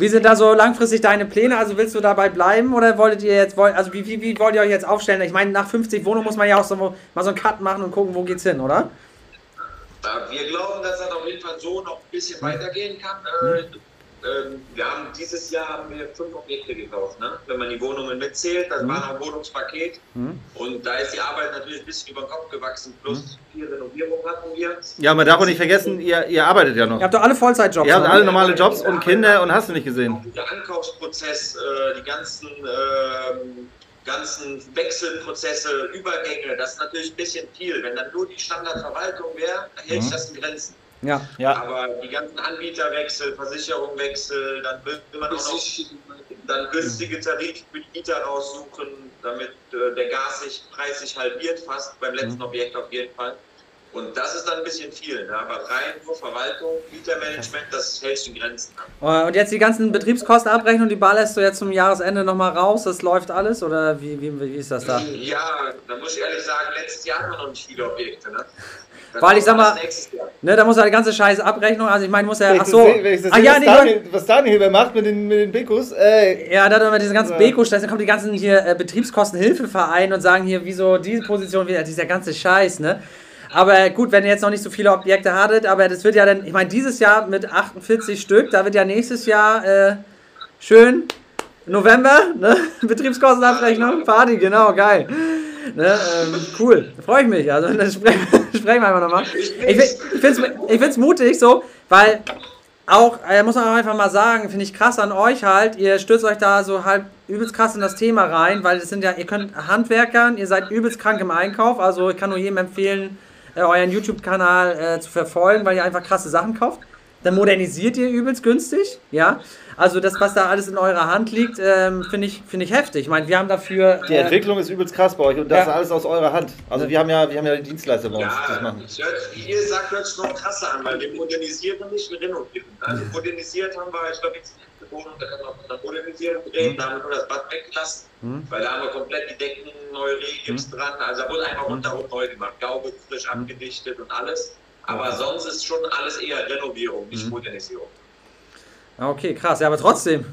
Wie sind da so langfristig deine Pläne? Also willst du dabei bleiben oder wolltet ihr jetzt, wollt- also wie, wie, wie wollt ihr euch jetzt aufstellen? Ich meine, nach 50 Wohnungen muss man ja auch so mal so einen Cut machen und gucken, wo geht's hin, oder? Äh, Wir glauben, dass das auf jeden Fall so noch ein bisschen weitergehen kann. Äh, ähm, wir haben dieses Jahr haben wir fünf Objekte gekauft, ne? wenn man die Wohnungen mitzählt. Das war noch ein Wohnungspaket. Und da ist die Arbeit natürlich ein bisschen über den Kopf gewachsen. Plus vier Renovierungen hatten wir. Ja, man darf auch nicht vergessen, ihr, ihr arbeitet ja noch. Ihr habt doch alle Vollzeitjobs. Ihr habt ne? alle normale Jobs und Kinder und hast du nicht gesehen. Der Ankaufsprozess, äh, die ganzen, ähm, ganzen Wechselprozesse, Übergänge, das ist natürlich ein bisschen viel. Wenn dann nur die Standardverwaltung wäre, hält sich das in Grenzen. Ja. Ja. Aber die ganzen Anbieterwechsel, Versicherungswechsel, dann will man auch noch dann günstige Tarife für die Mieter raussuchen, damit äh, der Gas sich, Preis sich halbiert fast, beim letzten Objekt auf jeden Fall. Und das ist dann ein bisschen viel, ne? aber rein nur Verwaltung, Mietermanagement, das hält sich in Grenzen. Ne? Und jetzt die ganzen Betriebskostenabrechnungen, die ballerst du jetzt zum Jahresende nochmal raus, das läuft alles oder wie, wie, wie ist das da? Ja, da muss ich ehrlich sagen, letztes Jahr hatten wir noch nicht viele Objekte. Ne? Das Weil ich sag mal-. Ne, da muss ja die ganze scheiß Abrechnung, also ich meine, muss ja, Wenn ach so, ah ja, was, nee, Daniel, was Daniel hier macht mit den, mit den Bekus, ey. Ja, da hat immer diesen ganzen Ja. Beko, dann kommen die ganzen hier äh, Betriebskostenhilfevereine und sagen hier, wieso diese Position wieder, dieser ganze Scheiß, ne? Aber gut, wenn ihr jetzt noch nicht so viele Objekte hattet, aber das wird ja dann, ich meine, dieses Jahr mit 48 Stück, da wird ja nächstes Jahr äh, schön November, ne? Betriebskostenabrechnung, Party, genau, geil. Ne, ähm, cool, freue ich mich. Also, dann sprechen, sprechen wir einfach nochmal. Ich, ich finde es mutig so, weil auch, äh, muss man auch einfach mal sagen, finde ich krass an euch halt, ihr stürzt euch da so halb übelst krass in das Thema rein, weil es sind ja, ihr könnt Handwerkern, ihr seid übelst krank im Einkauf, also ich kann nur jedem empfehlen, äh, euren YouTube-Kanal äh, zu verfolgen, weil ihr einfach krasse Sachen kauft. Dann modernisiert ihr übelst günstig, ja. Also das, was da alles in eurer Hand liegt, ähm, finde ich, finde ich heftig. Ich meine, wir haben dafür. Die äh, Entwicklung ist übelst krass bei euch und das Ja. ist alles aus eurer Hand. Also wir haben ja, wir haben ja die Dienstleister bei uns, die das Ja, machen. es hört, wie ihr sagt, hört sich noch krasser an, weil wir modernisieren nicht, wir renovieren. Also modernisiert haben wir, ich glaube, jetzt die Wohnung, da können wir von der Modernisierung reden, da haben wir nur das Bad weggelassen, Mhm. weil da haben wir komplett die Decken neu Regips dran, also da wurde einfach rundherum neu gemacht, Gaube frisch abgedichtet und alles. Aber sonst ist schon alles eher Renovierung, nicht Modernisierung. Okay, krass, ja, aber trotzdem.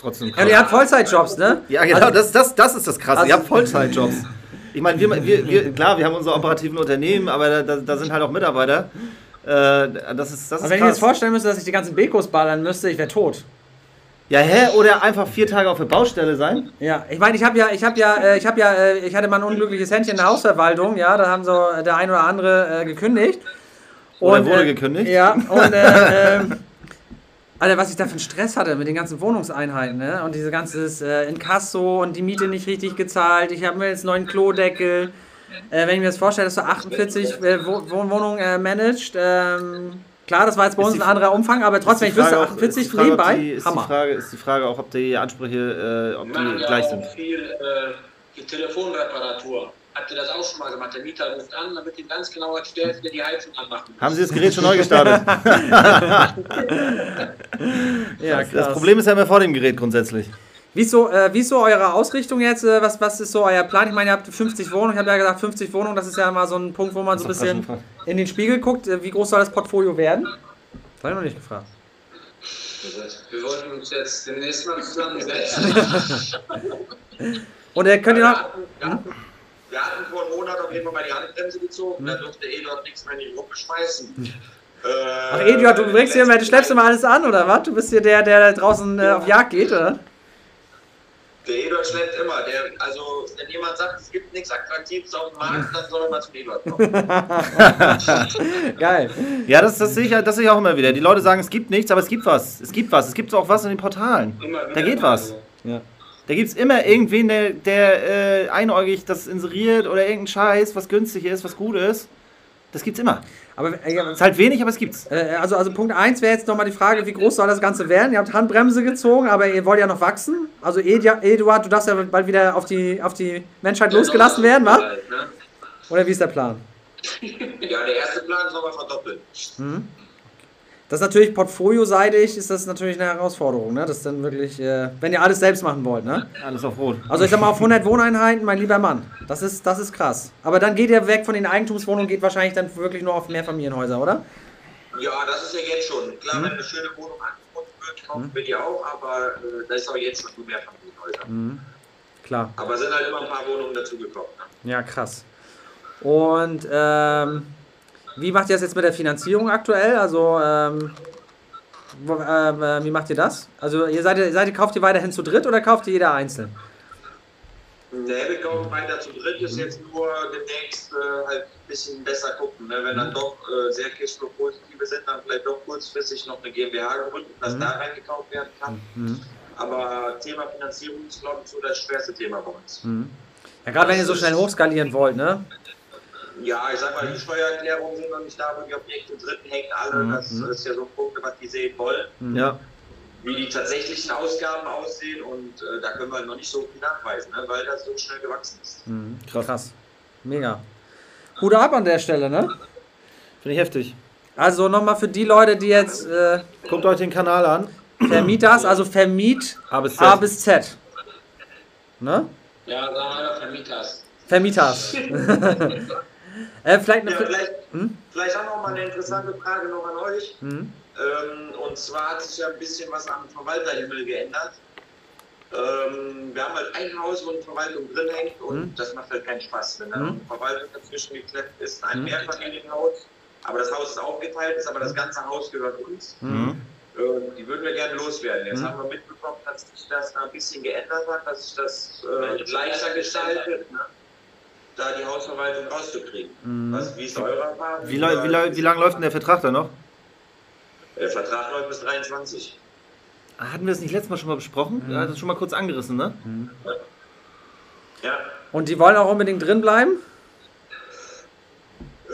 Trotzdem Ja, krass. ihr habt Vollzeitjobs, ne? Ja, genau, Also- das, das, das ist das Krasse. Also- Ihr habt Vollzeitjobs. Ich meine, wir, wir, wir, klar, wir haben unsere operativen Unternehmen, aber da, da, sind halt auch Mitarbeiter. Äh, das ist, das Aber ist wenn ich mir jetzt vorstellen müsste, dass ich die ganzen Bekos ballern müsste, ich wäre tot. Ja, hä? Oder einfach vier Tage auf der Baustelle sein? Ja, ich meine, ich habe ja, ich habe ja, äh, ich habe ja, äh, ich hatte mal ein unglückliches Händchen in der Hausverwaltung, ja, da haben so der ein oder andere äh, gekündigt. Oder wurde äh, gekündigt? Ja, und äh, ähm, Alter, was ich da für einen Stress hatte mit den ganzen Wohnungseinheiten, ne? Und diese ganze äh, Inkasso und die Miete nicht richtig gezahlt. Ich habe mir jetzt einen neuen Klodeckel. Äh, wenn ich mir das vorstelle, dass du 48 äh, Wo Wohn- Wohnungen äh, managst, ähm, klar, das war jetzt bei uns die ein anderer Umfang, aber trotzdem, ich die wüsste Frage auch- 48 ist die Frage, nebenbei, die, ist, die Hammer. Frage, ist die Frage auch, ob die Ansprüche, äh, ob die ja gleich auch sind. viel äh, die Telefonreparatur. Habt ihr das auch schon mal gemacht? Der Mieter ruft an, wird ihm ganz genau erklärt, wie er die Heizung anmachen muss. Haben Sie das Gerät schon neu gestartet? Ja, Das Problem ist ja immer vor dem Gerät grundsätzlich. Wie ist so, äh, wie ist so eure Ausrichtung jetzt? Äh, was, was ist so euer Plan? Ich meine, ihr habt 50 Wohnungen. Ich habe ja gesagt, 50 Wohnungen, das ist ja mal so ein Punkt, wo man so ein Das bisschen in den Spiegel guckt. Äh, Wie groß soll das Portfolio werden? Das habe ich noch nicht gefragt. Wir wollten uns jetzt demnächst mal zusammensetzen. Und äh, könnt ihr noch. hatten, wir, hatten, vor einem Monat auf jeden Fall mal die Handbremse gezogen, da durfte Eduard nichts mehr in die Gruppe schmeißen. Äh, Ach, Eduard, du bringst hier, du schleppst immer alles an, oder was? Du bist hier der, der da draußen äh, auf Jagd geht, oder? Der Eduard schleppt immer. Der, also, wenn jemand sagt, es gibt nichts Attraktives auf dem Markt, dann soll er mal zu Eduard kommen. Geil. Ja, das, das, sehe ich, das sehe ich auch immer wieder. Die Leute sagen, es gibt nichts, aber es gibt was. Es gibt was. Es gibt auch was in den Portalen. Immer Da geht was. so. Da gibt es immer irgendwen, der, der äh, einäugig das inseriert oder irgendeinen Scheiß, was günstig ist, was gut ist. Das gibt's immer. Aber äh, Ist halt wenig, aber es gibt's. äh, also, also Punkt 1 wäre jetzt nochmal die Frage, wie groß soll das Ganze werden? Ihr habt Handbremse gezogen, aber ihr wollt ja noch wachsen. Also Eduard, du darfst ja bald wieder auf die, auf die Menschheit losgelassen werden, wa? Oder wie ist der Plan? Ja, der erste Plan ist nochmal verdoppeln. Das ist natürlich portfolioseitig, ist das natürlich eine Herausforderung, ne? Das ist dann wirklich, äh, wenn ihr alles selbst machen wollt, ne? Alles auf Rot. Also ich sag mal, auf 100 Wohneinheiten, mein lieber Mann, das ist, das ist krass. Aber dann geht ihr weg von den Eigentumswohnungen, geht wahrscheinlich dann wirklich nur auf Mehrfamilienhäuser, oder? Ja, das ist ja jetzt schon. Klar, wenn eine schöne Wohnung angeboten wird, kaufen wir die auch, aber äh, da ist auch jetzt schon nur mehr Familienhäuser. Klar. Aber sind halt immer ein paar Wohnungen dazugekommen. Ne? Ja, krass. Und ähm, wie macht ihr das jetzt mit der Finanzierung aktuell? Also, ähm, wo, ähm, äh, wie macht ihr das? Also, ihr seid, seid ihr, kauft ihr weiterhin zu dritt oder kauft ihr jeder einzeln? Nee, wir kaufen weiter zu dritt, ist jetzt nur demnächst äh, halt ein bisschen besser gucken. Ne? Wenn dann doch äh, sehr Cashflow-positive sind, dann vielleicht doch kurzfristig noch eine GmbH gründen, dass da reingekauft werden kann. Aber Thema Finanzierung ist, glaube ich, so das schwerste Thema bei uns. Ja, gerade wenn ihr so schnell hochskalieren wollt, ne? Ja, ich sag mal, die Steuererklärungen sind noch nicht da, wo die Objekte dritten hängen alle. Das ist ja so ein Punkt, was die sehen wollen. Ja. Wie die tatsächlichen Ausgaben aussehen und äh, da können wir noch nicht so viel nachweisen, ne? weil das so schnell gewachsen ist. Krass. Krass. Mega. Hut ab an der Stelle, ne? Finde ich heftig. Also nochmal für die Leute, die jetzt äh, Guckt euch den Kanal an. Vermieters, also Vermiet A bis Z. A bis Z. Ne? Ja, sagen wir mal Vermieters. Vermieters. äh, vielleicht eine Ja, vielleicht, Hm? vielleicht auch noch mal eine interessante Frage noch an euch. Hm? Ähm, und zwar hat sich ja ein bisschen was am Verwalterhimmel geändert. Ähm, wir haben halt ein Haus, wo eine Verwaltung drin hängt und Mhm. das macht halt keinen Spaß, wenn da Mhm. eine Verwaltung dazwischen geklemmt ist. Ein Mhm. Mehrfamilienhaus, aber das Haus ist aufgeteilt, ist aber das ganze Haus gehört uns. Mhm. Äh, die würden wir gerne loswerden. Jetzt Mhm. haben wir mitbekommen, dass sich das da ein bisschen geändert hat, dass sich das äh, leichter gestaltet, ne? Da die Hausverwaltung rauszukriegen. Mhm. Was, wie ist eure Erfahrung? Wie, lang- wie, lang- wie lange läuft denn der Vertrag da noch? Der Vertrag läuft bis 23. Ah, Hatten wir das nicht letztes Mal schon mal besprochen? Mhm. Ja, das schon mal kurz angerissen, ne? Ja. Und die wollen auch unbedingt drin bleiben? Äh,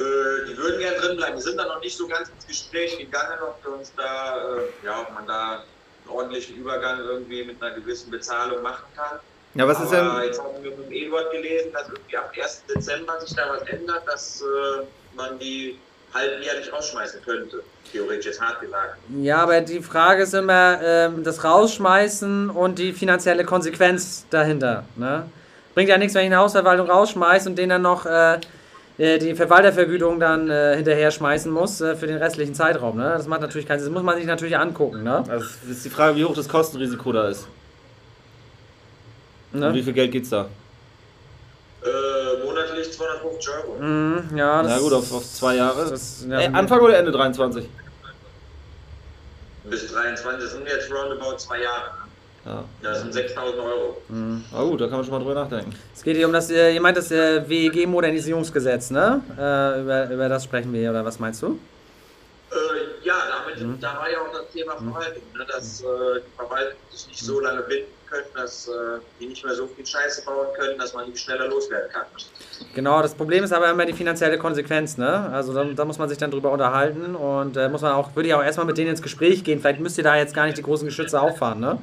die würden gerne drin bleiben. Wir sind da noch nicht so ganz ins Gespräch gegangen, ob wir uns da, äh, ja, ob man da einen ordentlichen Übergang irgendwie mit einer gewissen Bezahlung machen kann. Ja, was ist Aber denn. jetzt haben wir mit dem Eduard gelesen, dass irgendwie ab 1. Dezember sich da was ändert, dass äh, man die halbjährlich rausschmeißen könnte. Theoretisch jetzt hart gesagt. Ja, aber die Frage ist immer ähm, das Rausschmeißen und die finanzielle Konsequenz dahinter. Ne? Bringt ja nichts, wenn ich eine Hausverwaltung rausschmeiße und denen dann noch äh, äh, die Verwaltervergütung dann äh, hinterher schmeißen muss äh, für den restlichen Zeitraum. Ne? Das macht natürlich keinen Sinn. Das muss man sich natürlich angucken. Ne? Also, das ist die Frage, wie hoch das Kostenrisiko da ist. Und wie ne? viel Geld geht's da? Äh, monatlich 250 Euro. Mhm, ja, Na gut, auf, auf zwei Jahre. Das, ja, Ey, Anfang oder Ende 23? Bis 23 das sind jetzt roundabout zwei Jahre. Ja. Das sind 6000 Euro. Mhm. Na gut, da kann man schon mal drüber nachdenken. Es geht hier um das, äh, ihr meint das äh, WEG-Modernisierungsgesetz, ne? Äh, über, über das sprechen wir hier, oder was meinst du? Äh, ja, damit, Mhm. da war ja auch das Thema Verwaltung, ne, dass äh, die Verwaltung sich nicht so lange binden können, dass äh, die nicht mehr so viel Scheiße bauen können, dass man die schneller loswerden kann. Genau, das Problem ist aber immer die finanzielle Konsequenz, ne? Also da, da muss man sich dann drüber unterhalten und äh, muss man auch, würde ich auch erstmal mit denen ins Gespräch gehen. Vielleicht müsst ihr da jetzt gar nicht die großen Geschütze auffahren, ne?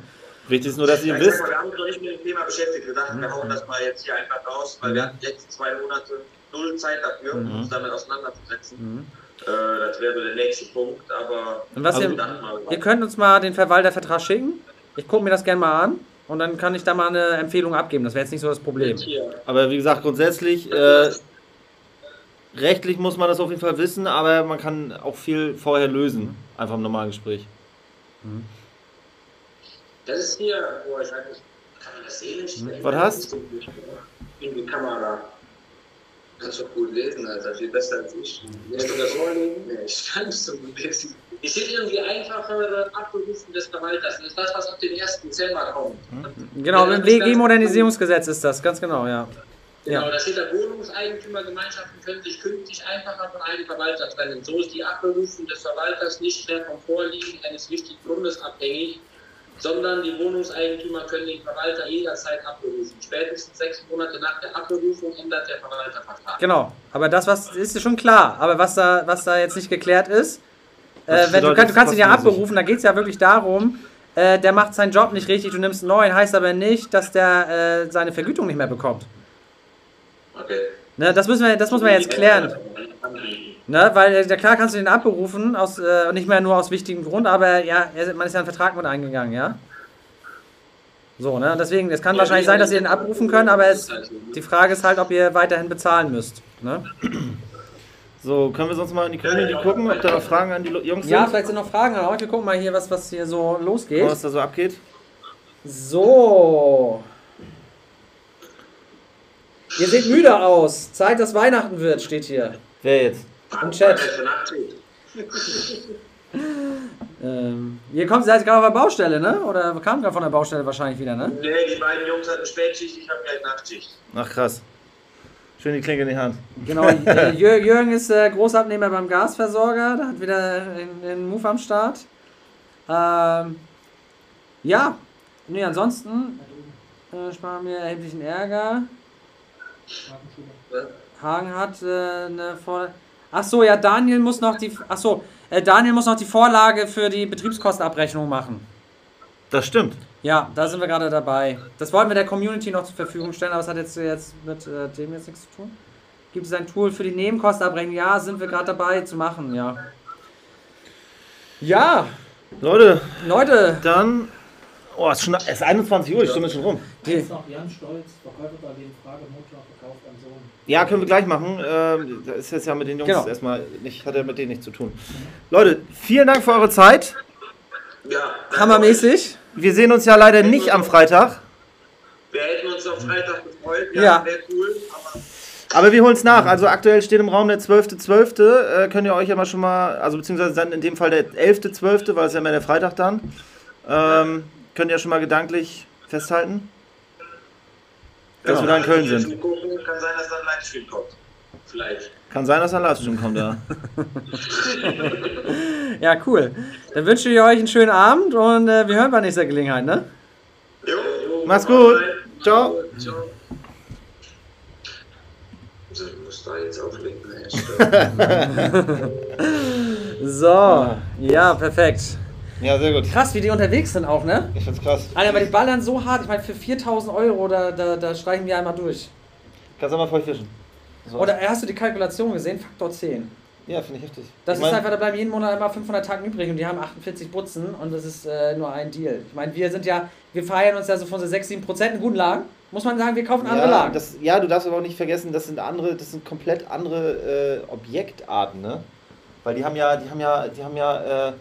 Wichtig ist nur, dass ihr Ja, wisst. mal, wir haben uns noch nicht mit dem Thema beschäftigt. Wir dachten, wir Mhm. hauen das mal jetzt hier einfach raus, weil wir hatten die letzten zwei Monate null Zeit dafür, Mhm. uns damit auseinanderzusetzen. Mhm. Äh, das wäre so der nächste Punkt, aber Und was Also, mal, ihr könnt uns mal den Verwaltervertrag schicken. Ich gucke mir das gerne mal an und dann kann ich da mal eine Empfehlung abgeben. Das wäre jetzt nicht so das Problem. Aber wie gesagt, grundsätzlich, äh, rechtlich muss man das auf jeden Fall wissen, aber man kann auch viel vorher lösen. Einfach im normalen Gespräch. Das ist hier, wo ich eigentlich, kann man das sehen? Was hast? In die Kamera. Kannst du gut lesen, Alter, viel besser als ich. Willst du das vorlesen? Nee, ich kann nicht so gut lesen. Ich sehe irgendwie einfachere Abberufen des Verwalters. Das ist das, was auf den 1. Dezember kommt. Genau, mit dem WEG-Modernisierungsgesetz ist das, ganz genau, ja. Genau, Ja. da steht da, Wohnungseigentümergemeinschaften können sich künftig einfacher von einem Verwalter trennen. So ist die Abberufung des Verwalters nicht mehr vom Vorliegen eines wichtigen Grundes abhängig, sondern die Wohnungseigentümer können den Verwalter jederzeit abberufen. Spätestens sechs Monate nach der Abberufung ändert der Verwaltervertrag. Genau, aber das was ist schon klar. Aber was da, was da jetzt nicht geklärt ist, äh, wenn du, kann, du kannst ihn ja abberufen, da geht es ja wirklich darum, äh, der macht seinen Job nicht richtig, du nimmst einen neuen, heißt aber nicht, dass der äh, seine Vergütung nicht mehr bekommt. Okay. Ne, das, müssen wir, das muss man jetzt klären. Ne, weil äh, ja, klar kannst du den abberufen, aus, äh, nicht mehr nur aus wichtigem Grund, aber ja, man ist ja einen Vertrag mit eingegangen, ja. So, ne, deswegen, es kann wahrscheinlich sein, dass ihr den abrufen könnt, aber es, die Frage ist halt, ob ihr weiterhin bezahlen müsst. Ne? So, können wir sonst mal in die Community gucken, ob da noch Fragen an die Jungs Ja, sind? vielleicht sind noch Fragen an euch. Wir gucken mal hier, was, was hier so losgeht. Was da so abgeht? So. Ihr seht müde aus. Zeit, dass Weihnachten wird, steht hier. Wer jetzt? Im Chat. Ähm, ihr kommt seid gerade auf der Baustelle, ne? Oder kam gerade von der Baustelle wahrscheinlich wieder, ne? Nee, die beiden Jungs hatten Spätschicht, ich habe gleich Nachtschicht. Ach krass. Schön die Klinge in die Hand. Genau. äh, Jür Jürgen ist äh, Großabnehmer beim Gasversorger. Da hat wieder einen Move am Start. Ähm, ja. Nee, ansonsten äh, sparen wir erheblichen Ärger. Hagen hat äh, eine Vor Ach so, ja, Daniel muss noch die Ach so, äh, Daniel muss noch die Vorlage für die Betriebskostenabrechnung machen. Das stimmt. Ja, da sind wir gerade dabei. Das wollten wir der Community noch zur Verfügung stellen, aber es hat jetzt, jetzt mit äh, dem jetzt nichts zu tun. Gibt es ein Tool für die Nebenkostenabrechnung? Ja, sind wir gerade dabei zu machen, ja. Ja, Leute, Leute, dann. Oh, es ist, schon, es ist 21 Uhr, Stunde ist schon rum. die, Jetzt noch Jan Stolz, Verkäufer bei dem Frage Motor verkauft an Sohn. Ja, können wir gleich machen. Ähm, das ist jetzt ja mit den Jungs Genau. erstmal nicht, hat ja mit denen nichts zu tun. Leute, vielen Dank für eure Zeit. Ja. hammermäßig. Wir sehen uns ja leider nicht am Freitag. auf Freitag gefreut. Ja. wäre cool. Aber Aber wir holen es nach. Also aktuell steht im Raum der 12.12. Äh, könnt ihr euch ja mal schon mal, also beziehungsweise dann in dem Fall der 11.12., weil es ja mehr der Freitag dann. Ähm, könnt ihr schon mal gedanklich festhalten. Dass wir da in Köln sind. Gucken, kann sein, dass da ein Livestream kommt. Vielleicht. Kann sein, dass ein Livestream kommt, ja. Ja, cool. Dann wünsche ich euch einen schönen Abend und äh, wir hören bei nächster Gelegenheit, ne? Jo. Mach's gut. Ciao. Ciao. Also, ich muss da jetzt auflegen. ne? So, ja, perfekt. Ja, sehr gut. Krass, wie die unterwegs sind auch, ne? Ich find's krass. Alter, aber die ballern so hart. Ich meine, für 4000 Euro, da, da, da streichen wir einmal durch. Kannst du mal voll fischen. So. Oder hast du die Kalkulation gesehen? Faktor 10. Ja, finde ich heftig. Das ich ist einfach, da bleiben jeden Monat immer 500 Tage übrig und die haben 48 Butzen und das ist äh, nur ein Deal. Ich meine, wir sind ja, wir feiern uns ja so von so 6, 7 Prozent in guten Lagen. Muss man sagen, wir kaufen andere ja, Lagen. das, ja, du darfst aber auch nicht vergessen, das sind andere, das sind komplett andere äh, Objektarten, ne? Weil die haben ja, die haben ja, die haben ja, äh,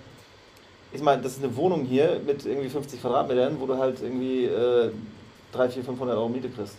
ich meine, das ist eine Wohnung hier mit irgendwie 50 Quadratmetern, wo du halt irgendwie äh, 3, 4, 500 Euro Miete kriegst.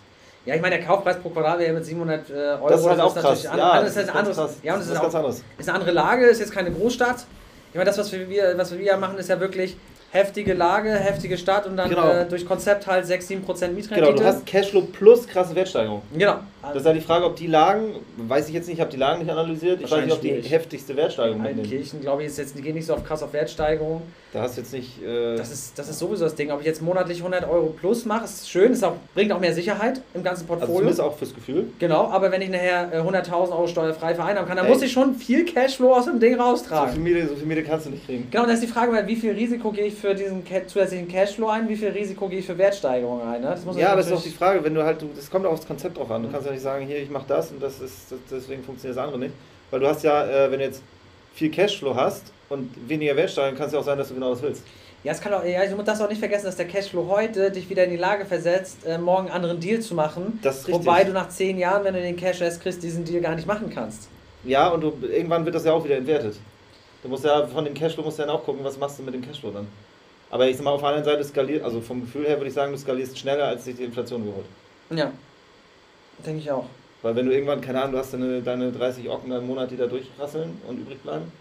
Ja, ich meine, der Kaufpreis pro Quadratmeter mit 700 äh, Euro Das ist halt auch natürlich krass. an- Ja, das ist halt ist ganz anderes. krass. Ja, und Das ist ist, ganz auch, anderes. ist eine andere Lage, ist jetzt keine Großstadt. Ich meine, das, was wir, was wir machen, ist ja wirklich heftige Lage, heftige Stadt und dann Genau. äh, durch Konzept halt 6, 7 Prozent Mietrendite. Genau, du hast Cashflow plus krasse Wertsteigerung. Genau. Das ist halt die Frage, ob die Lagen, weiß ich jetzt nicht, ich habe die Lagen nicht analysiert, ich weiß nicht, ob die heftigste Wertsteigerung In. Kirchen, glaube ich, ist jetzt, die gehen nicht so auf krass auf Wertsteigerung. Da hast du jetzt nicht. Äh, Das ist, das ist sowieso das Ding. Ob ich jetzt monatlich 100 Euro plus mache, ist schön, ist auch, bringt auch mehr Sicherheit im ganzen also Portfolio. zumindest auch fürs Gefühl. genau, aber wenn ich nachher äh, 100.000 Euro steuerfrei vereinnahmen kann, dann Ey. muss ich schon viel Cashflow aus dem Ding So viel, raustragen. Miete, so viel Miete kannst du nicht kriegen. Genau, das ist die Frage, weil wie viel Risiko gehe ich für diesen zusätzlichen Cashflow ein, wie viel Risiko gehe ich für Wertsteigerung ein. Ne? Das muss Ja, das ist doch die Frage, wenn du halt, du, das kommt auch aufs Konzept drauf an. Du kannst ja nicht sagen, hier, ich mache das und das ist, das, deswegen funktioniert das andere nicht. Weil du hast ja, äh, wenn du jetzt viel Cashflow hast und weniger Wertsteigerung, kann es ja auch sein, dass du genau das willst. Ja, es kann auch, ja, du darfst auch nicht vergessen, dass der Cashflow heute dich wieder in die Lage versetzt, äh, morgen einen anderen Deal zu machen. Das ist richtig. Wobei du nach 10 Jahren, wenn du den Cash erst kriegst, diesen Deal gar nicht machen kannst. Ja, und du, irgendwann wird das ja auch wieder entwertet. Du musst ja von dem Cashflow musst du dann auch gucken, was machst du mit dem Cashflow dann. Aber ich sag mal, auf der anderen Seite skaliert, also vom Gefühl her würde ich sagen, du skalierst schneller, als sich die Inflation geholt. Ja, denke ich auch. Weil wenn du irgendwann, keine Ahnung, du hast deine, deine 30 Ocken im Monat, die da durchrasseln und übrig bleiben.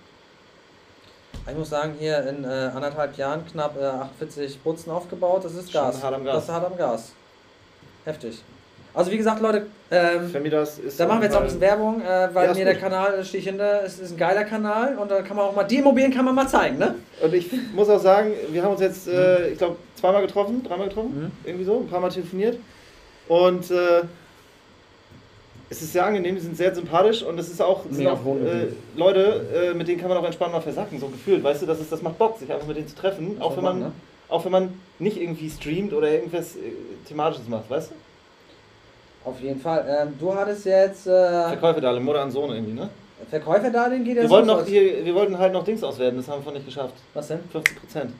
Ich muss sagen, hier in äh, anderthalb Jahren knapp äh, 48 Butzen aufgebaut. Das ist Schon Gas. hart am Gas. Das ist hart am Gas. Heftig. Also wie gesagt, Leute, ähm, das ist. da machen wir jetzt auch ein bisschen Werbung, äh, weil Ja, ist mir der. Kanal äh, steht hinter, es ist ein geiler Kanal und da kann man auch mal, die Immobilien kann man mal zeigen, ne? Und ich muss auch sagen, wir haben uns jetzt, äh, ich glaube, zweimal getroffen, dreimal getroffen, Mhm. irgendwie so, ein paar Mal telefoniert. Und äh, es ist sehr angenehm, die sind sehr sympathisch und es ist auch, sind auch äh. Leute, äh, mit denen kann man auch entspannt mal versacken, so gefühlt. Weißt du, das, ist, das macht Bock, sich einfach mit denen zu treffen, auch wenn man, ne? auch wenn man nicht irgendwie streamt oder irgendwas äh, Thematisches macht, weißt du? Auf jeden Fall. Ähm, du hattest jetzt äh, Verkäufe da, Mutter an Sohn irgendwie, ne? Verkäuferdarlehen geht Wir jetzt wollten, los. noch hier, wir wollten halt noch Dings auswerten, das haben wir nicht geschafft. Was denn? 50 Prozent.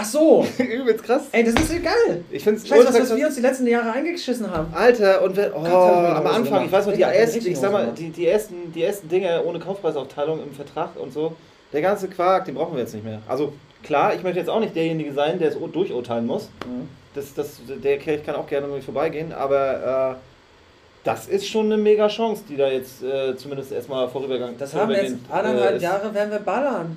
Ach so! Übelst krass. Ey, das ist geil! Ich finde es Scheiße, was, was wir uns die letzten Jahre eingegeschissen haben. Alter, und wenn, oh, am Anfang, ich weiß noch, die ersten, ich sag mal, die, die, ersten, die ersten Dinge ohne Kaufpreisaufteilung im Vertrag und so, der ganze Quark, den brauchen wir jetzt nicht mehr. Also klar, ich möchte jetzt auch nicht derjenige sein, der es durchurteilen muss. Mhm. Das, das, der Kelch kann auch gerne mir vorbeigehen, aber äh, das ist schon eine mega Chance, die da jetzt äh, zumindest erstmal vorübergegangen Das haben wir jetzt vorübergehend, anderthalb äh, ist. Jahre, werden wir ballern.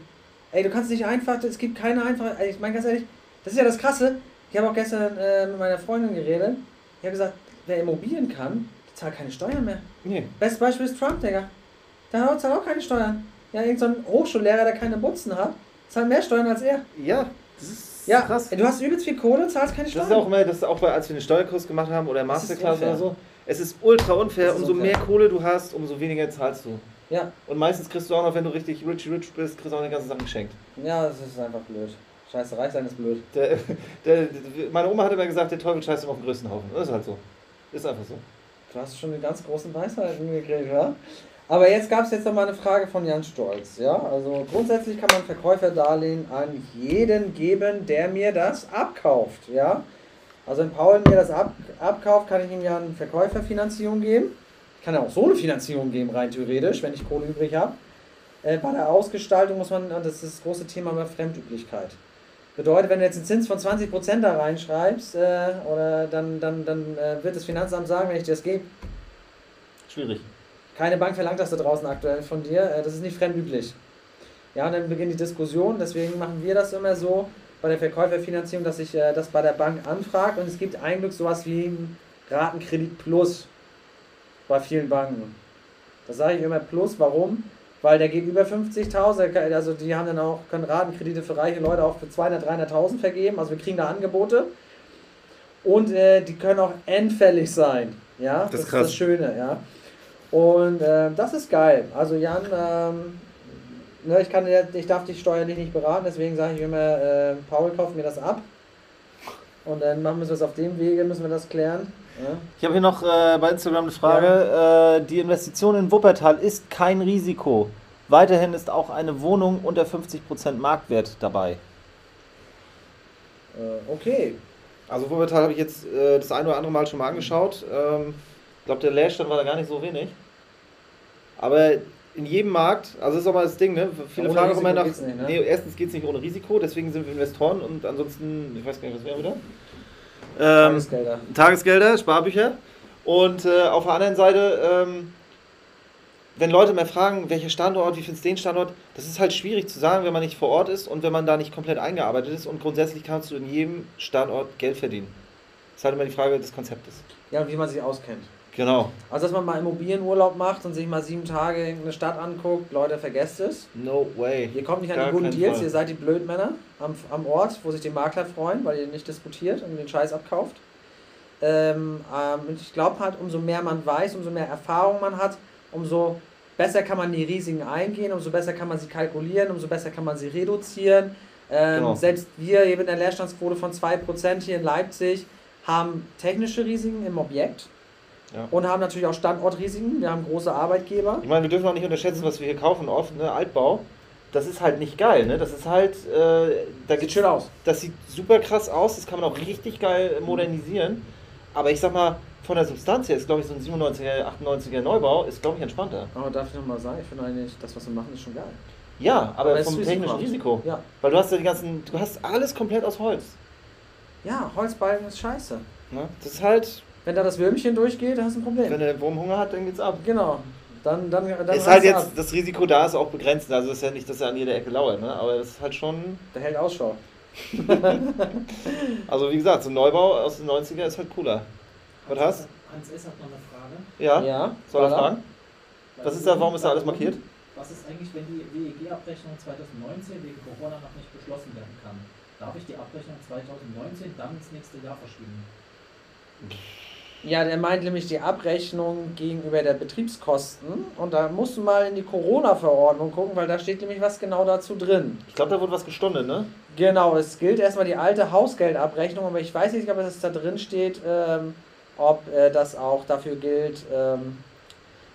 Ey, du kannst nicht einfach, es gibt keine einfache, ich meine ganz ehrlich, das ist ja das Krasse. Ich habe auch gestern äh, mit meiner Freundin geredet. Ich habe gesagt, wer Immobilien kann, der zahlt keine Steuern mehr. Nee. Bestes Beispiel ist Trump, Digga. Der zahlt auch keine Steuern. Ja, irgendein so ein Hochschullehrer, der keine Butzen hat, zahlt mehr Steuern als er. Ja, das ist Ja, krass. du hast übelst viel Kohle, zahlst keine Das Steuern. ist auch immer, das ist auch bei, als wir den Steuerkurs gemacht haben oder Das Masterclass oder so. Es ist ultra unfair. Das ist Umso unfair. mehr Kohle du hast, umso weniger zahlst du. Ja, Und meistens kriegst du auch noch, wenn du richtig rich rich bist, kriegst du auch die ganzen Sachen geschenkt. ja, das ist einfach blöd. Scheiße, reich sein ist blöd. Der, der, meine Oma hat immer gesagt, der Teufel scheißt immer auf den größten Haufen. Das ist halt so. Ist einfach so. Du hast schon eine ganz großen Weisheiten gekriegt, ja? Aber jetzt gab es jetzt noch mal eine Frage von Jan Stolz, ja? Also grundsätzlich kann man Verkäuferdarlehen an jeden geben, der mir das abkauft, ja? Also wenn Paul mir das ab, abkauft, kann ich ihm ja eine Verkäuferfinanzierung geben. Ich kann ja auch so eine Finanzierung geben, rein theoretisch, wenn ich Kohle übrig habe. Äh, bei der Ausgestaltung muss man, das ist das große Thema immer Fremdüblichkeit. Bedeutet, wenn du jetzt einen Zins von 20% da reinschreibst, äh, oder dann, dann, dann äh, wird das Finanzamt sagen, wenn ich dir das gebe, Schwierig. keine Bank verlangt das da draußen aktuell von dir, äh, das ist nicht fremdüblich. Ja, und dann beginnt die Diskussion, deswegen machen wir das immer so bei der Verkäuferfinanzierung, dass ich äh, das bei der Bank anfrage und es gibt eigentlich sowas wie einen Ratenkredit Plus bei vielen Banken. Das sage ich immer Plus, warum? Weil der geht über 50.000, also die haben dann auch, können Ratenkredite für reiche Leute auch für 200.000, 300.000 vergeben, also wir kriegen da Angebote. Und äh, die können auch endfällig sein, ja, Das ist ist das Schöne, ja. Und äh, das ist geil. Also Jan, ähm, ne, ich, kann, ich darf dich steuerlich nicht beraten, deswegen sage ich immer, äh, Paul, kauf mir das ab. Und dann machen wir es auf dem Wege, müssen wir das klären. Ja. Ich habe hier noch äh, bei Instagram eine Frage. Äh, die Investition in Wuppertal ist kein Risiko. Weiterhin ist auch eine Wohnung unter 50% Marktwert dabei. Äh, okay. Also Wuppertal habe ich jetzt äh, das ein oder andere Mal schon mal angeschaut. Ähm, ich glaube, der Leerstand war da gar nicht so wenig. Aber in jedem Markt, also das ist auch mal das Ding, ne? Viele Ohne fragen auch immer nach. nicht, ne? Nee, erstens geht es nicht ohne Risiko, deswegen sind wir Investoren und ansonsten, ich weiß gar nicht, was wäre wieder? Ähm, Tagesgelder. Tagesgelder, Sparbücher. Und äh, auf der anderen Seite, ähm, wenn Leute mal fragen, welcher Standort, wie findest du den Standort, das ist halt schwierig zu sagen, wenn man nicht vor Ort ist und wenn man da nicht komplett eingearbeitet ist. Und grundsätzlich kannst du in jedem Standort Geld verdienen. Das ist halt immer die Frage des Konzeptes. Ja, und wie man sich auskennt. Genau. Also, dass man mal Immobilienurlaub macht und sich mal sieben Tage eine Stadt anguckt, Leute, vergesst es. No way. Ihr kommt nicht an Gar die guten Deals, Fall. ihr seid die Blödmänner am, am Ort, wo sich die Makler freuen, weil ihr nicht diskutiert und den Scheiß abkauft. Ähm, ähm, ich glaube halt, umso mehr man weiß, umso mehr Erfahrung man hat, umso besser kann man die Risiken eingehen, umso besser kann man sie kalkulieren, umso besser kann man sie reduzieren. Ähm, Genau. Selbst wir hier mit einer Leerstandsquote von 2% hier in Leipzig haben technische Risiken im Objekt Ja. und haben natürlich auch Standortrisiken. Wir haben große Arbeitgeber. Ich meine, wir dürfen auch nicht unterschätzen, was wir hier kaufen oft, ne? Altbau. Das ist halt nicht geil, ne? Das ist halt, äh, da Sieht schön aus. Das sieht super krass aus, das kann man auch richtig geil modernisieren. Aber ich sag mal, von der Substanz her ist, glaube ich, so ein 97er, 98er Neubau, ist, glaube ich, entspannter. Aber darf ich nochmal sagen, ich finde eigentlich, das, was wir machen, ist schon geil. Ja, aber, Aber vom technischen risikohaft. Risiko. Ja. Weil du hast ja die ganzen, du hast alles komplett aus Holz. Ja, Holzbalken ist scheiße. Ne? Das ist halt, Wenn da das Würmchen durchgeht, dann hast du ein Problem. wenn der Wurm Hunger hat, dann geht's ab. Genau. Dann, dann, dann ist halt jetzt, ab. das Risiko da ist auch begrenzt. Also ist ja nicht, dass er an jeder Ecke lauert, ne? Aber das ist halt schon, Der hält Ausschau. also wie gesagt, so ein Neubau aus den 90er ist halt cooler. Was hast Hans S. hat noch eine Frage. Ja? Ja. Soll er fragen? Was ist da, warum ist da alles markiert? Was ist eigentlich, wenn die WEG-Abrechnung 2019 wegen Corona noch nicht beschlossen werden kann? Darf ich die Abrechnung 2019 dann ins nächste Jahr verschieben? Ja, der meint nämlich die Abrechnung gegenüber der Betriebskosten. Und da musst du mal in die Corona-Verordnung gucken, weil da steht nämlich was genau dazu drin. Ich glaube, da wurde was gestundet, ne? Genau, es gilt erstmal die alte Hausgeldabrechnung, aber ich weiß nicht, ob es da drin steht, ähm, ob äh, das auch dafür gilt. Ähm.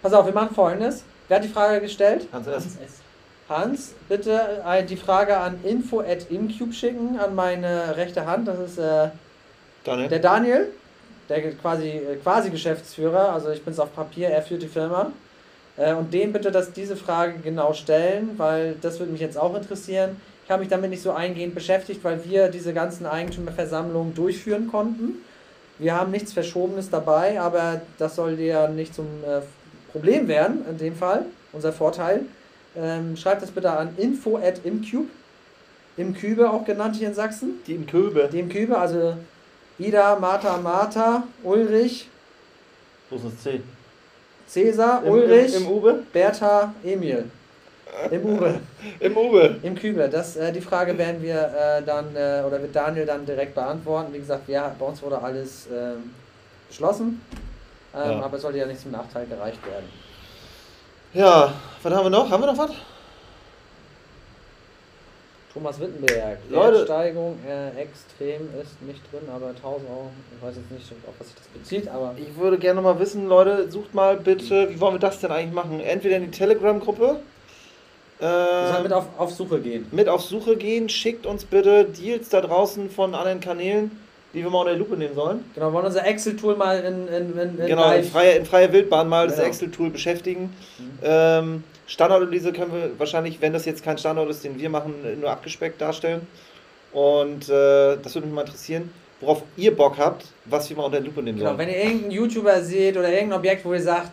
Pass auf, wir machen folgendes. Wer hat die Frage gestellt? Hans S. Hans S. Hans, bitte äh, die Frage an info.imcube schicken, an meine rechte Hand. Das ist äh, Daniel? der Daniel, der quasi, äh, quasi Geschäftsführer. Also ich bin es auf Papier, er führt die Firma. Äh, und dem bitte, dass diese Frage genau stellen, weil das würde mich jetzt auch interessieren. Ich habe mich damit nicht so eingehend beschäftigt, weil wir diese ganzen Eigentümerversammlungen durchführen konnten. Wir haben nichts Verschobenes dabei, aber das soll ja nicht zum äh, Problem werden, in dem Fall, unser Vorteil. Ähm, schreibt das bitte an info.imcube, Imkübe auch genannt hier in Sachsen. Die in Köbe. Die Imkübe, also Ida, Martha, Martha, Ulrich, Wo ist das C? Cäsar, Im, Ulrich, Im, im Uwe? Bertha, Emil. Im Uwe, Im Uwe. im Kübe. Das, äh, die Frage werden wir äh, dann, äh, oder wird Daniel dann direkt beantworten. Wie gesagt, wir, bei uns wurde alles ähm, beschlossen, ähm, Ja. aber es sollte ja nicht zum Nachteil gereicht werden. Ja, was haben wir noch? Haben wir noch was? Thomas Wittenberg, Leute. Äh, extrem ist nicht drin, aber 1000 Euro, ich weiß jetzt nicht, auf was sich das bezieht, aber Ich würde gerne mal wissen, Leute, sucht mal bitte, wie wollen wir das denn eigentlich machen? Entweder in die Telegram-Gruppe, sollen äh, mit auf, auf Suche gehen. mit auf Suche gehen, schickt uns bitte Deals da draußen von anderen Kanälen, die wir mal unter die Lupe nehmen sollen. Genau, wollen unser Excel-Tool mal in, in, in, in Genau, in freier, in freier Wildbahn mal das Genau. Excel-Tool beschäftigen. Mhm. Ähm, Standortanalyse können wir wahrscheinlich, wenn das jetzt kein Standort ist, den wir machen, nur abgespeckt darstellen. Und äh, das würde mich mal interessieren, worauf ihr Bock habt, was wir mal unter die Lupe nehmen Genau, sollen. wenn ihr irgendeinen YouTuber seht oder irgendein Objekt, wo ihr sagt,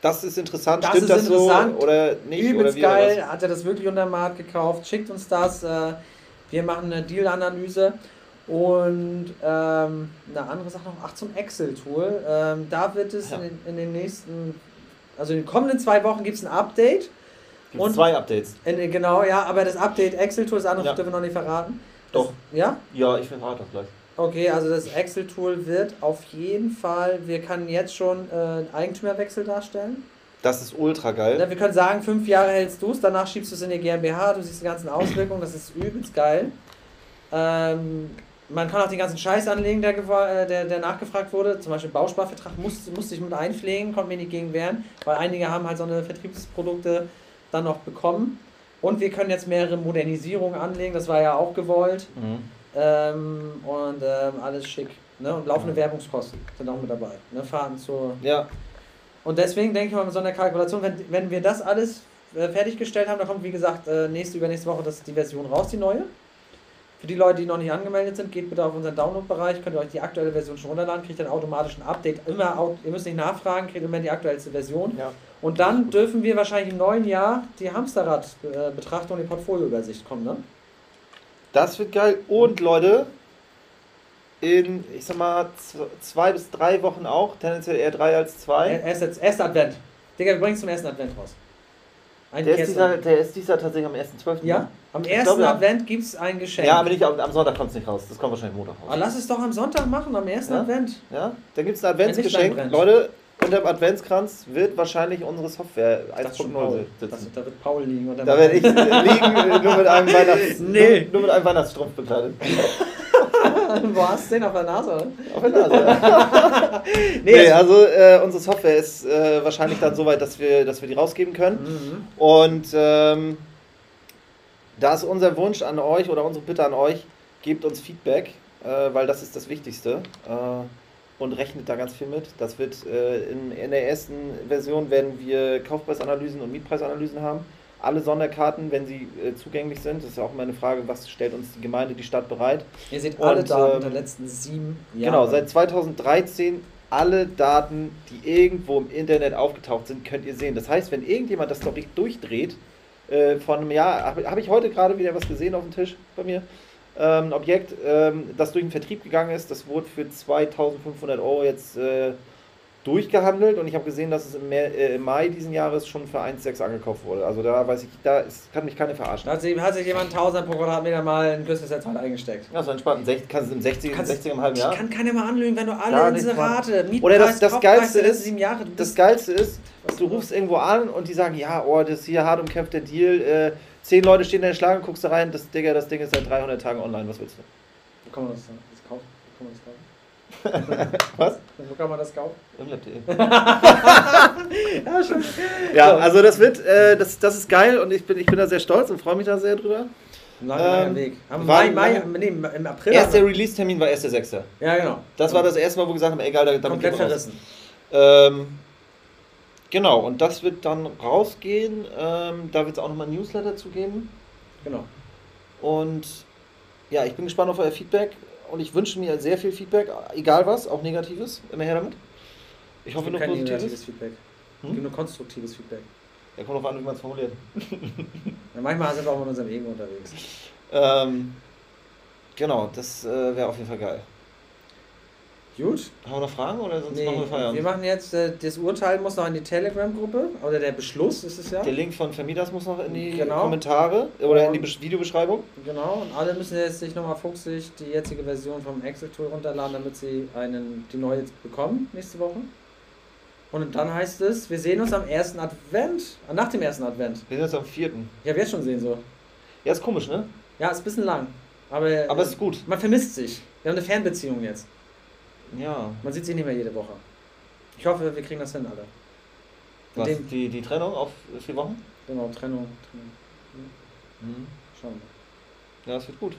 Das ist interessant, Das stimmt ist das interessant, so oder nicht? oder übelst wie oder geil, hat er das wirklich unter dem Markt gekauft, schickt uns das. Äh, wir machen eine Deal-Analyse. Und ähm, eine andere Sache noch, ach zum Excel-Tool. Ähm, da wird es Ja. in, in den nächsten, also in den kommenden zwei Wochen gibt es ein Update. Gibt's und- zwei Updates. In, genau, ja, aber das Update Excel-Tool, das andere Ja. dürfen wir noch nicht verraten. Doch. Das, ja? Ja, ich verrate das gleich. Okay, also das Excel-Tool wird auf jeden Fall, wir können jetzt schon äh, Eigentümerwechsel darstellen. Das ist ultra geil. Ja, wir können sagen, fünf Jahre hältst du es, danach schiebst du es in die GmbH, du siehst die ganzen Auswirkungen, das ist übelst geil. Ähm, man kann auch den ganzen Scheiß anlegen, der, äh, der, der nachgefragt wurde. Zum Beispiel Bausparvertrag musste, musste ich mit einpflegen, konnte mir nicht gegen wehren, weil einige haben halt so eine Vertriebsprodukte dann noch bekommen. Und wir können jetzt mehrere Modernisierungen anlegen, das war ja auch gewollt. Mhm. Ähm, und ähm, alles schick. Ne? Und laufende Werbungskosten sind auch mit dabei. Ne? Fahrten zur. Ja, Und deswegen denke ich mal mit so einer Kalkulation, wenn, wenn wir das alles äh, fertiggestellt haben, dann kommt wie gesagt äh, nächste, übernächste Woche das, die Version raus, die neue. Für die Leute, die noch nicht angemeldet sind, geht bitte auf unseren Download-Bereich, könnt ihr euch die aktuelle Version schon runterladen, kriegt dann automatisch ein Update. Immer, ihr müsst nicht nachfragen, kriegt immer die aktuellste Version. ja. Und dann dürfen wir wahrscheinlich im neuen Jahr die Hamsterrad-Betrachtung und die Portfolioübersicht kommen, ne? Das wird geil. Und Leute, in, ich sag mal, zwei bis drei Wochen auch, tendenziell eher drei als zwei. Erst, erster Advent. Digga, wir bringen es zum ersten Advent raus. Ein Der ist, dieser, der ist dieser tatsächlich am 1.12. Ja, ne? am Ich ersten glaube, ja. Advent gibt es ein Geschenk. Ja, aber nicht am, Sonntag kommt es nicht raus. Das kommt wahrscheinlich Montag Aber raus. lass es doch am Sonntag machen, am ersten Ja? Advent. Ja, da gibt es ein Adventsgeschenk. Leute, unter dem Adventskranz wird wahrscheinlich unsere Software Das ist schon 1.0 Paul. Das, sitzen. da wird Paul liegen. Dann Da werde ich liegen, äh, nur mit einem Weihnachts Nee. nur, nur mit einem Weihnachtsstrumpf bekleidet. Wo hast du den auf der Nase? Auf der Nase. Nee, Nee, also- also äh, unsere Software ist äh, wahrscheinlich dann soweit, dass wir, dass wir die rausgeben können. Mhm. Und ähm, da ist unser Wunsch an euch oder unsere Bitte an euch, gebt uns Feedback, äh, weil das ist das Wichtigste. Äh, und rechnet da ganz viel mit. Das wird äh, in, in der ersten Version werden wir Kaufpreisanalysen und Mietpreisanalysen haben. Alle Sonderkarten, wenn sie äh, zugänglich sind, das ist ja auch immer eine Frage, was stellt uns die Gemeinde, die Stadt bereit. Ihr seht alle Und, Daten ähm, der letzten sieben Jahre. Genau, seit 2013 alle Daten, die irgendwo im Internet aufgetaucht sind, könnt ihr sehen. Das heißt, wenn irgendjemand das Story durchdreht, äh, von einem Jahr, habe hab ich heute gerade wieder was gesehen auf dem Tisch bei mir, ähm, ein Objekt, ähm, das durch den Vertrieb gegangen ist, das wurde für 2500 Euro jetzt äh, durchgehandelt und ich habe gesehen, dass es im, Mai, äh, im Mai diesen Jahres schon für 1,6 angekauft wurde. Also da weiß ich, da ist, kann mich keine verarschen. Da hat sich, hat sich jemand 1000 pro Quadratmeter mal ein Küstenset eingesteckt. Ja, so entspannt. Sech- Kannst du im 60, Kannst- 60 im halben Ich Jahr? kann keiner mal anlügen, wenn du alle Gar nicht, Inserate, Mietpreis, Oder das- das Geilste der ist- sieben Jahre, du Das Geilste ist, du du- rufst irgendwo an und die sagen, ja, oh, das ist hier hart umkämpfter Deal. Äh, zehn Leute stehen in der Schlange, guckst da rein, das, Digga, das Ding ist seit 300 Tagen online, was willst du? Kann man das, das kaufen? Wo kann man das kaufen? Was? Wo kann man das kaufen? Im Lab.de. Ja, schon. Ja, So. also das wird, äh, das, das ist geil und ich bin, ich bin da sehr stolz und freue mich da sehr drüber. Lange, langer Ähm, Weg. Am war- Mai, Mai, nee, im April. Erster Release-Termin war 1.6. Ja, genau. Das war das erste Mal, wo wir gesagt haben, egal, damit Komplett gehen wir raus. verrissen. Ähm, genau, und das wird dann rausgehen. Ähm, da wird es auch nochmal ein Newsletter zu geben. Genau. Und ja, ich bin gespannt auf euer Feedback und ich wünsche mir sehr viel Feedback, egal was, auch Negatives, immer her damit. Ich hoffe nur kein negatives Positives. Feedback. Hm? gibt nur konstruktives Feedback. Ja, kommt drauf an, wie man es formuliert. Ja, manchmal sind wir auch mit unserem Ego unterwegs. Ähm, genau, das äh, wäre auf jeden Fall geil. Gut. Haben wir noch Fragen oder sonst Nee, machen wir wir Feierabend? machen jetzt, äh, das Urteil muss noch in die Telegram-Gruppe, oder der Beschluss ist es ja. Der Link von Vermieters muss noch in die Genau. Kommentare oder in die Und- Besch- Videobeschreibung. Genau, und alle müssen jetzt sich nochmal fuchsig die jetzige Version vom Excel-Tool runterladen, damit sie einen, die neue jetzt bekommen nächste Woche. Und dann heißt es, wir sehen uns am ersten Advent, äh, nach dem ersten Advent. Wir sind jetzt am vierten. Ich habe jetzt schon sehen so. Ja, ist komisch, ne? Ja, ist ein bisschen lang. Aber, Aber es ist gut. man vermisst sich. Wir haben eine Fernbeziehung jetzt. Ja. Man sieht sich nicht mehr jede Woche. Ich hoffe, wir kriegen das hin, alle. Was, dem, die, die Trennung auf vier Wochen? genau, Trennung. Trennung. Mhm. Schauen wir. Ja, es wird gut.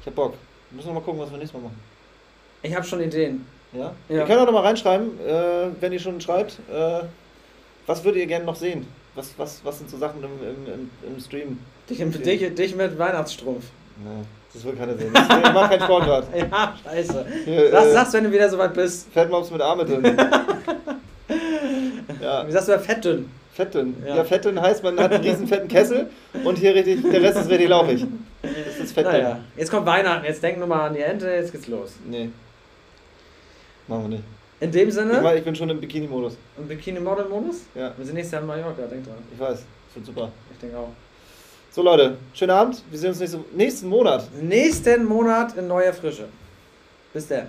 Ich hab Bock. Wir müssen noch mal gucken, was wir nächstes Mal machen. Ich habe schon Ideen. Ja? Ja. Ihr könnt auch noch mal reinschreiben, äh, wenn ihr schon schreibt, äh, was würdet ihr gerne noch sehen? Was, was, was sind so Sachen im, im, im, im Stream? Dich, dich, dich mit Weihnachtsstrumpf. Nee, das will keiner sehen. Das, ich mach keinen Sport gerade. Ja, scheiße. Hier, Sag, äh, sag's, wenn du wieder soweit bist. Fettmops mit Arme drin. ja, Wie sagst du bei Fettdünn? fettdünn. Ja. Ja. fettdünn heißt, man hat einen riesen fetten Kessel und hier richtig, der Rest ist richtig lauchig. Das ist fettdünn. Naja, jetzt kommt Weihnachten, jetzt denk nur mal an die Ente, jetzt geht's los. Nee. Machen wir nicht. In dem Ich, Sinne, mach, ich bin schon im Bikini-Modus. im Bikini-Model-Modus? Ja, Wir sind nächstes Jahr in Mallorca, denk dran. ich weiß. Das wird super. Ich denke auch. So Leute, schönen Abend. Wir sehen uns nächste, nächsten Monat. Nächsten Monat in neuer Frische. Bis dann.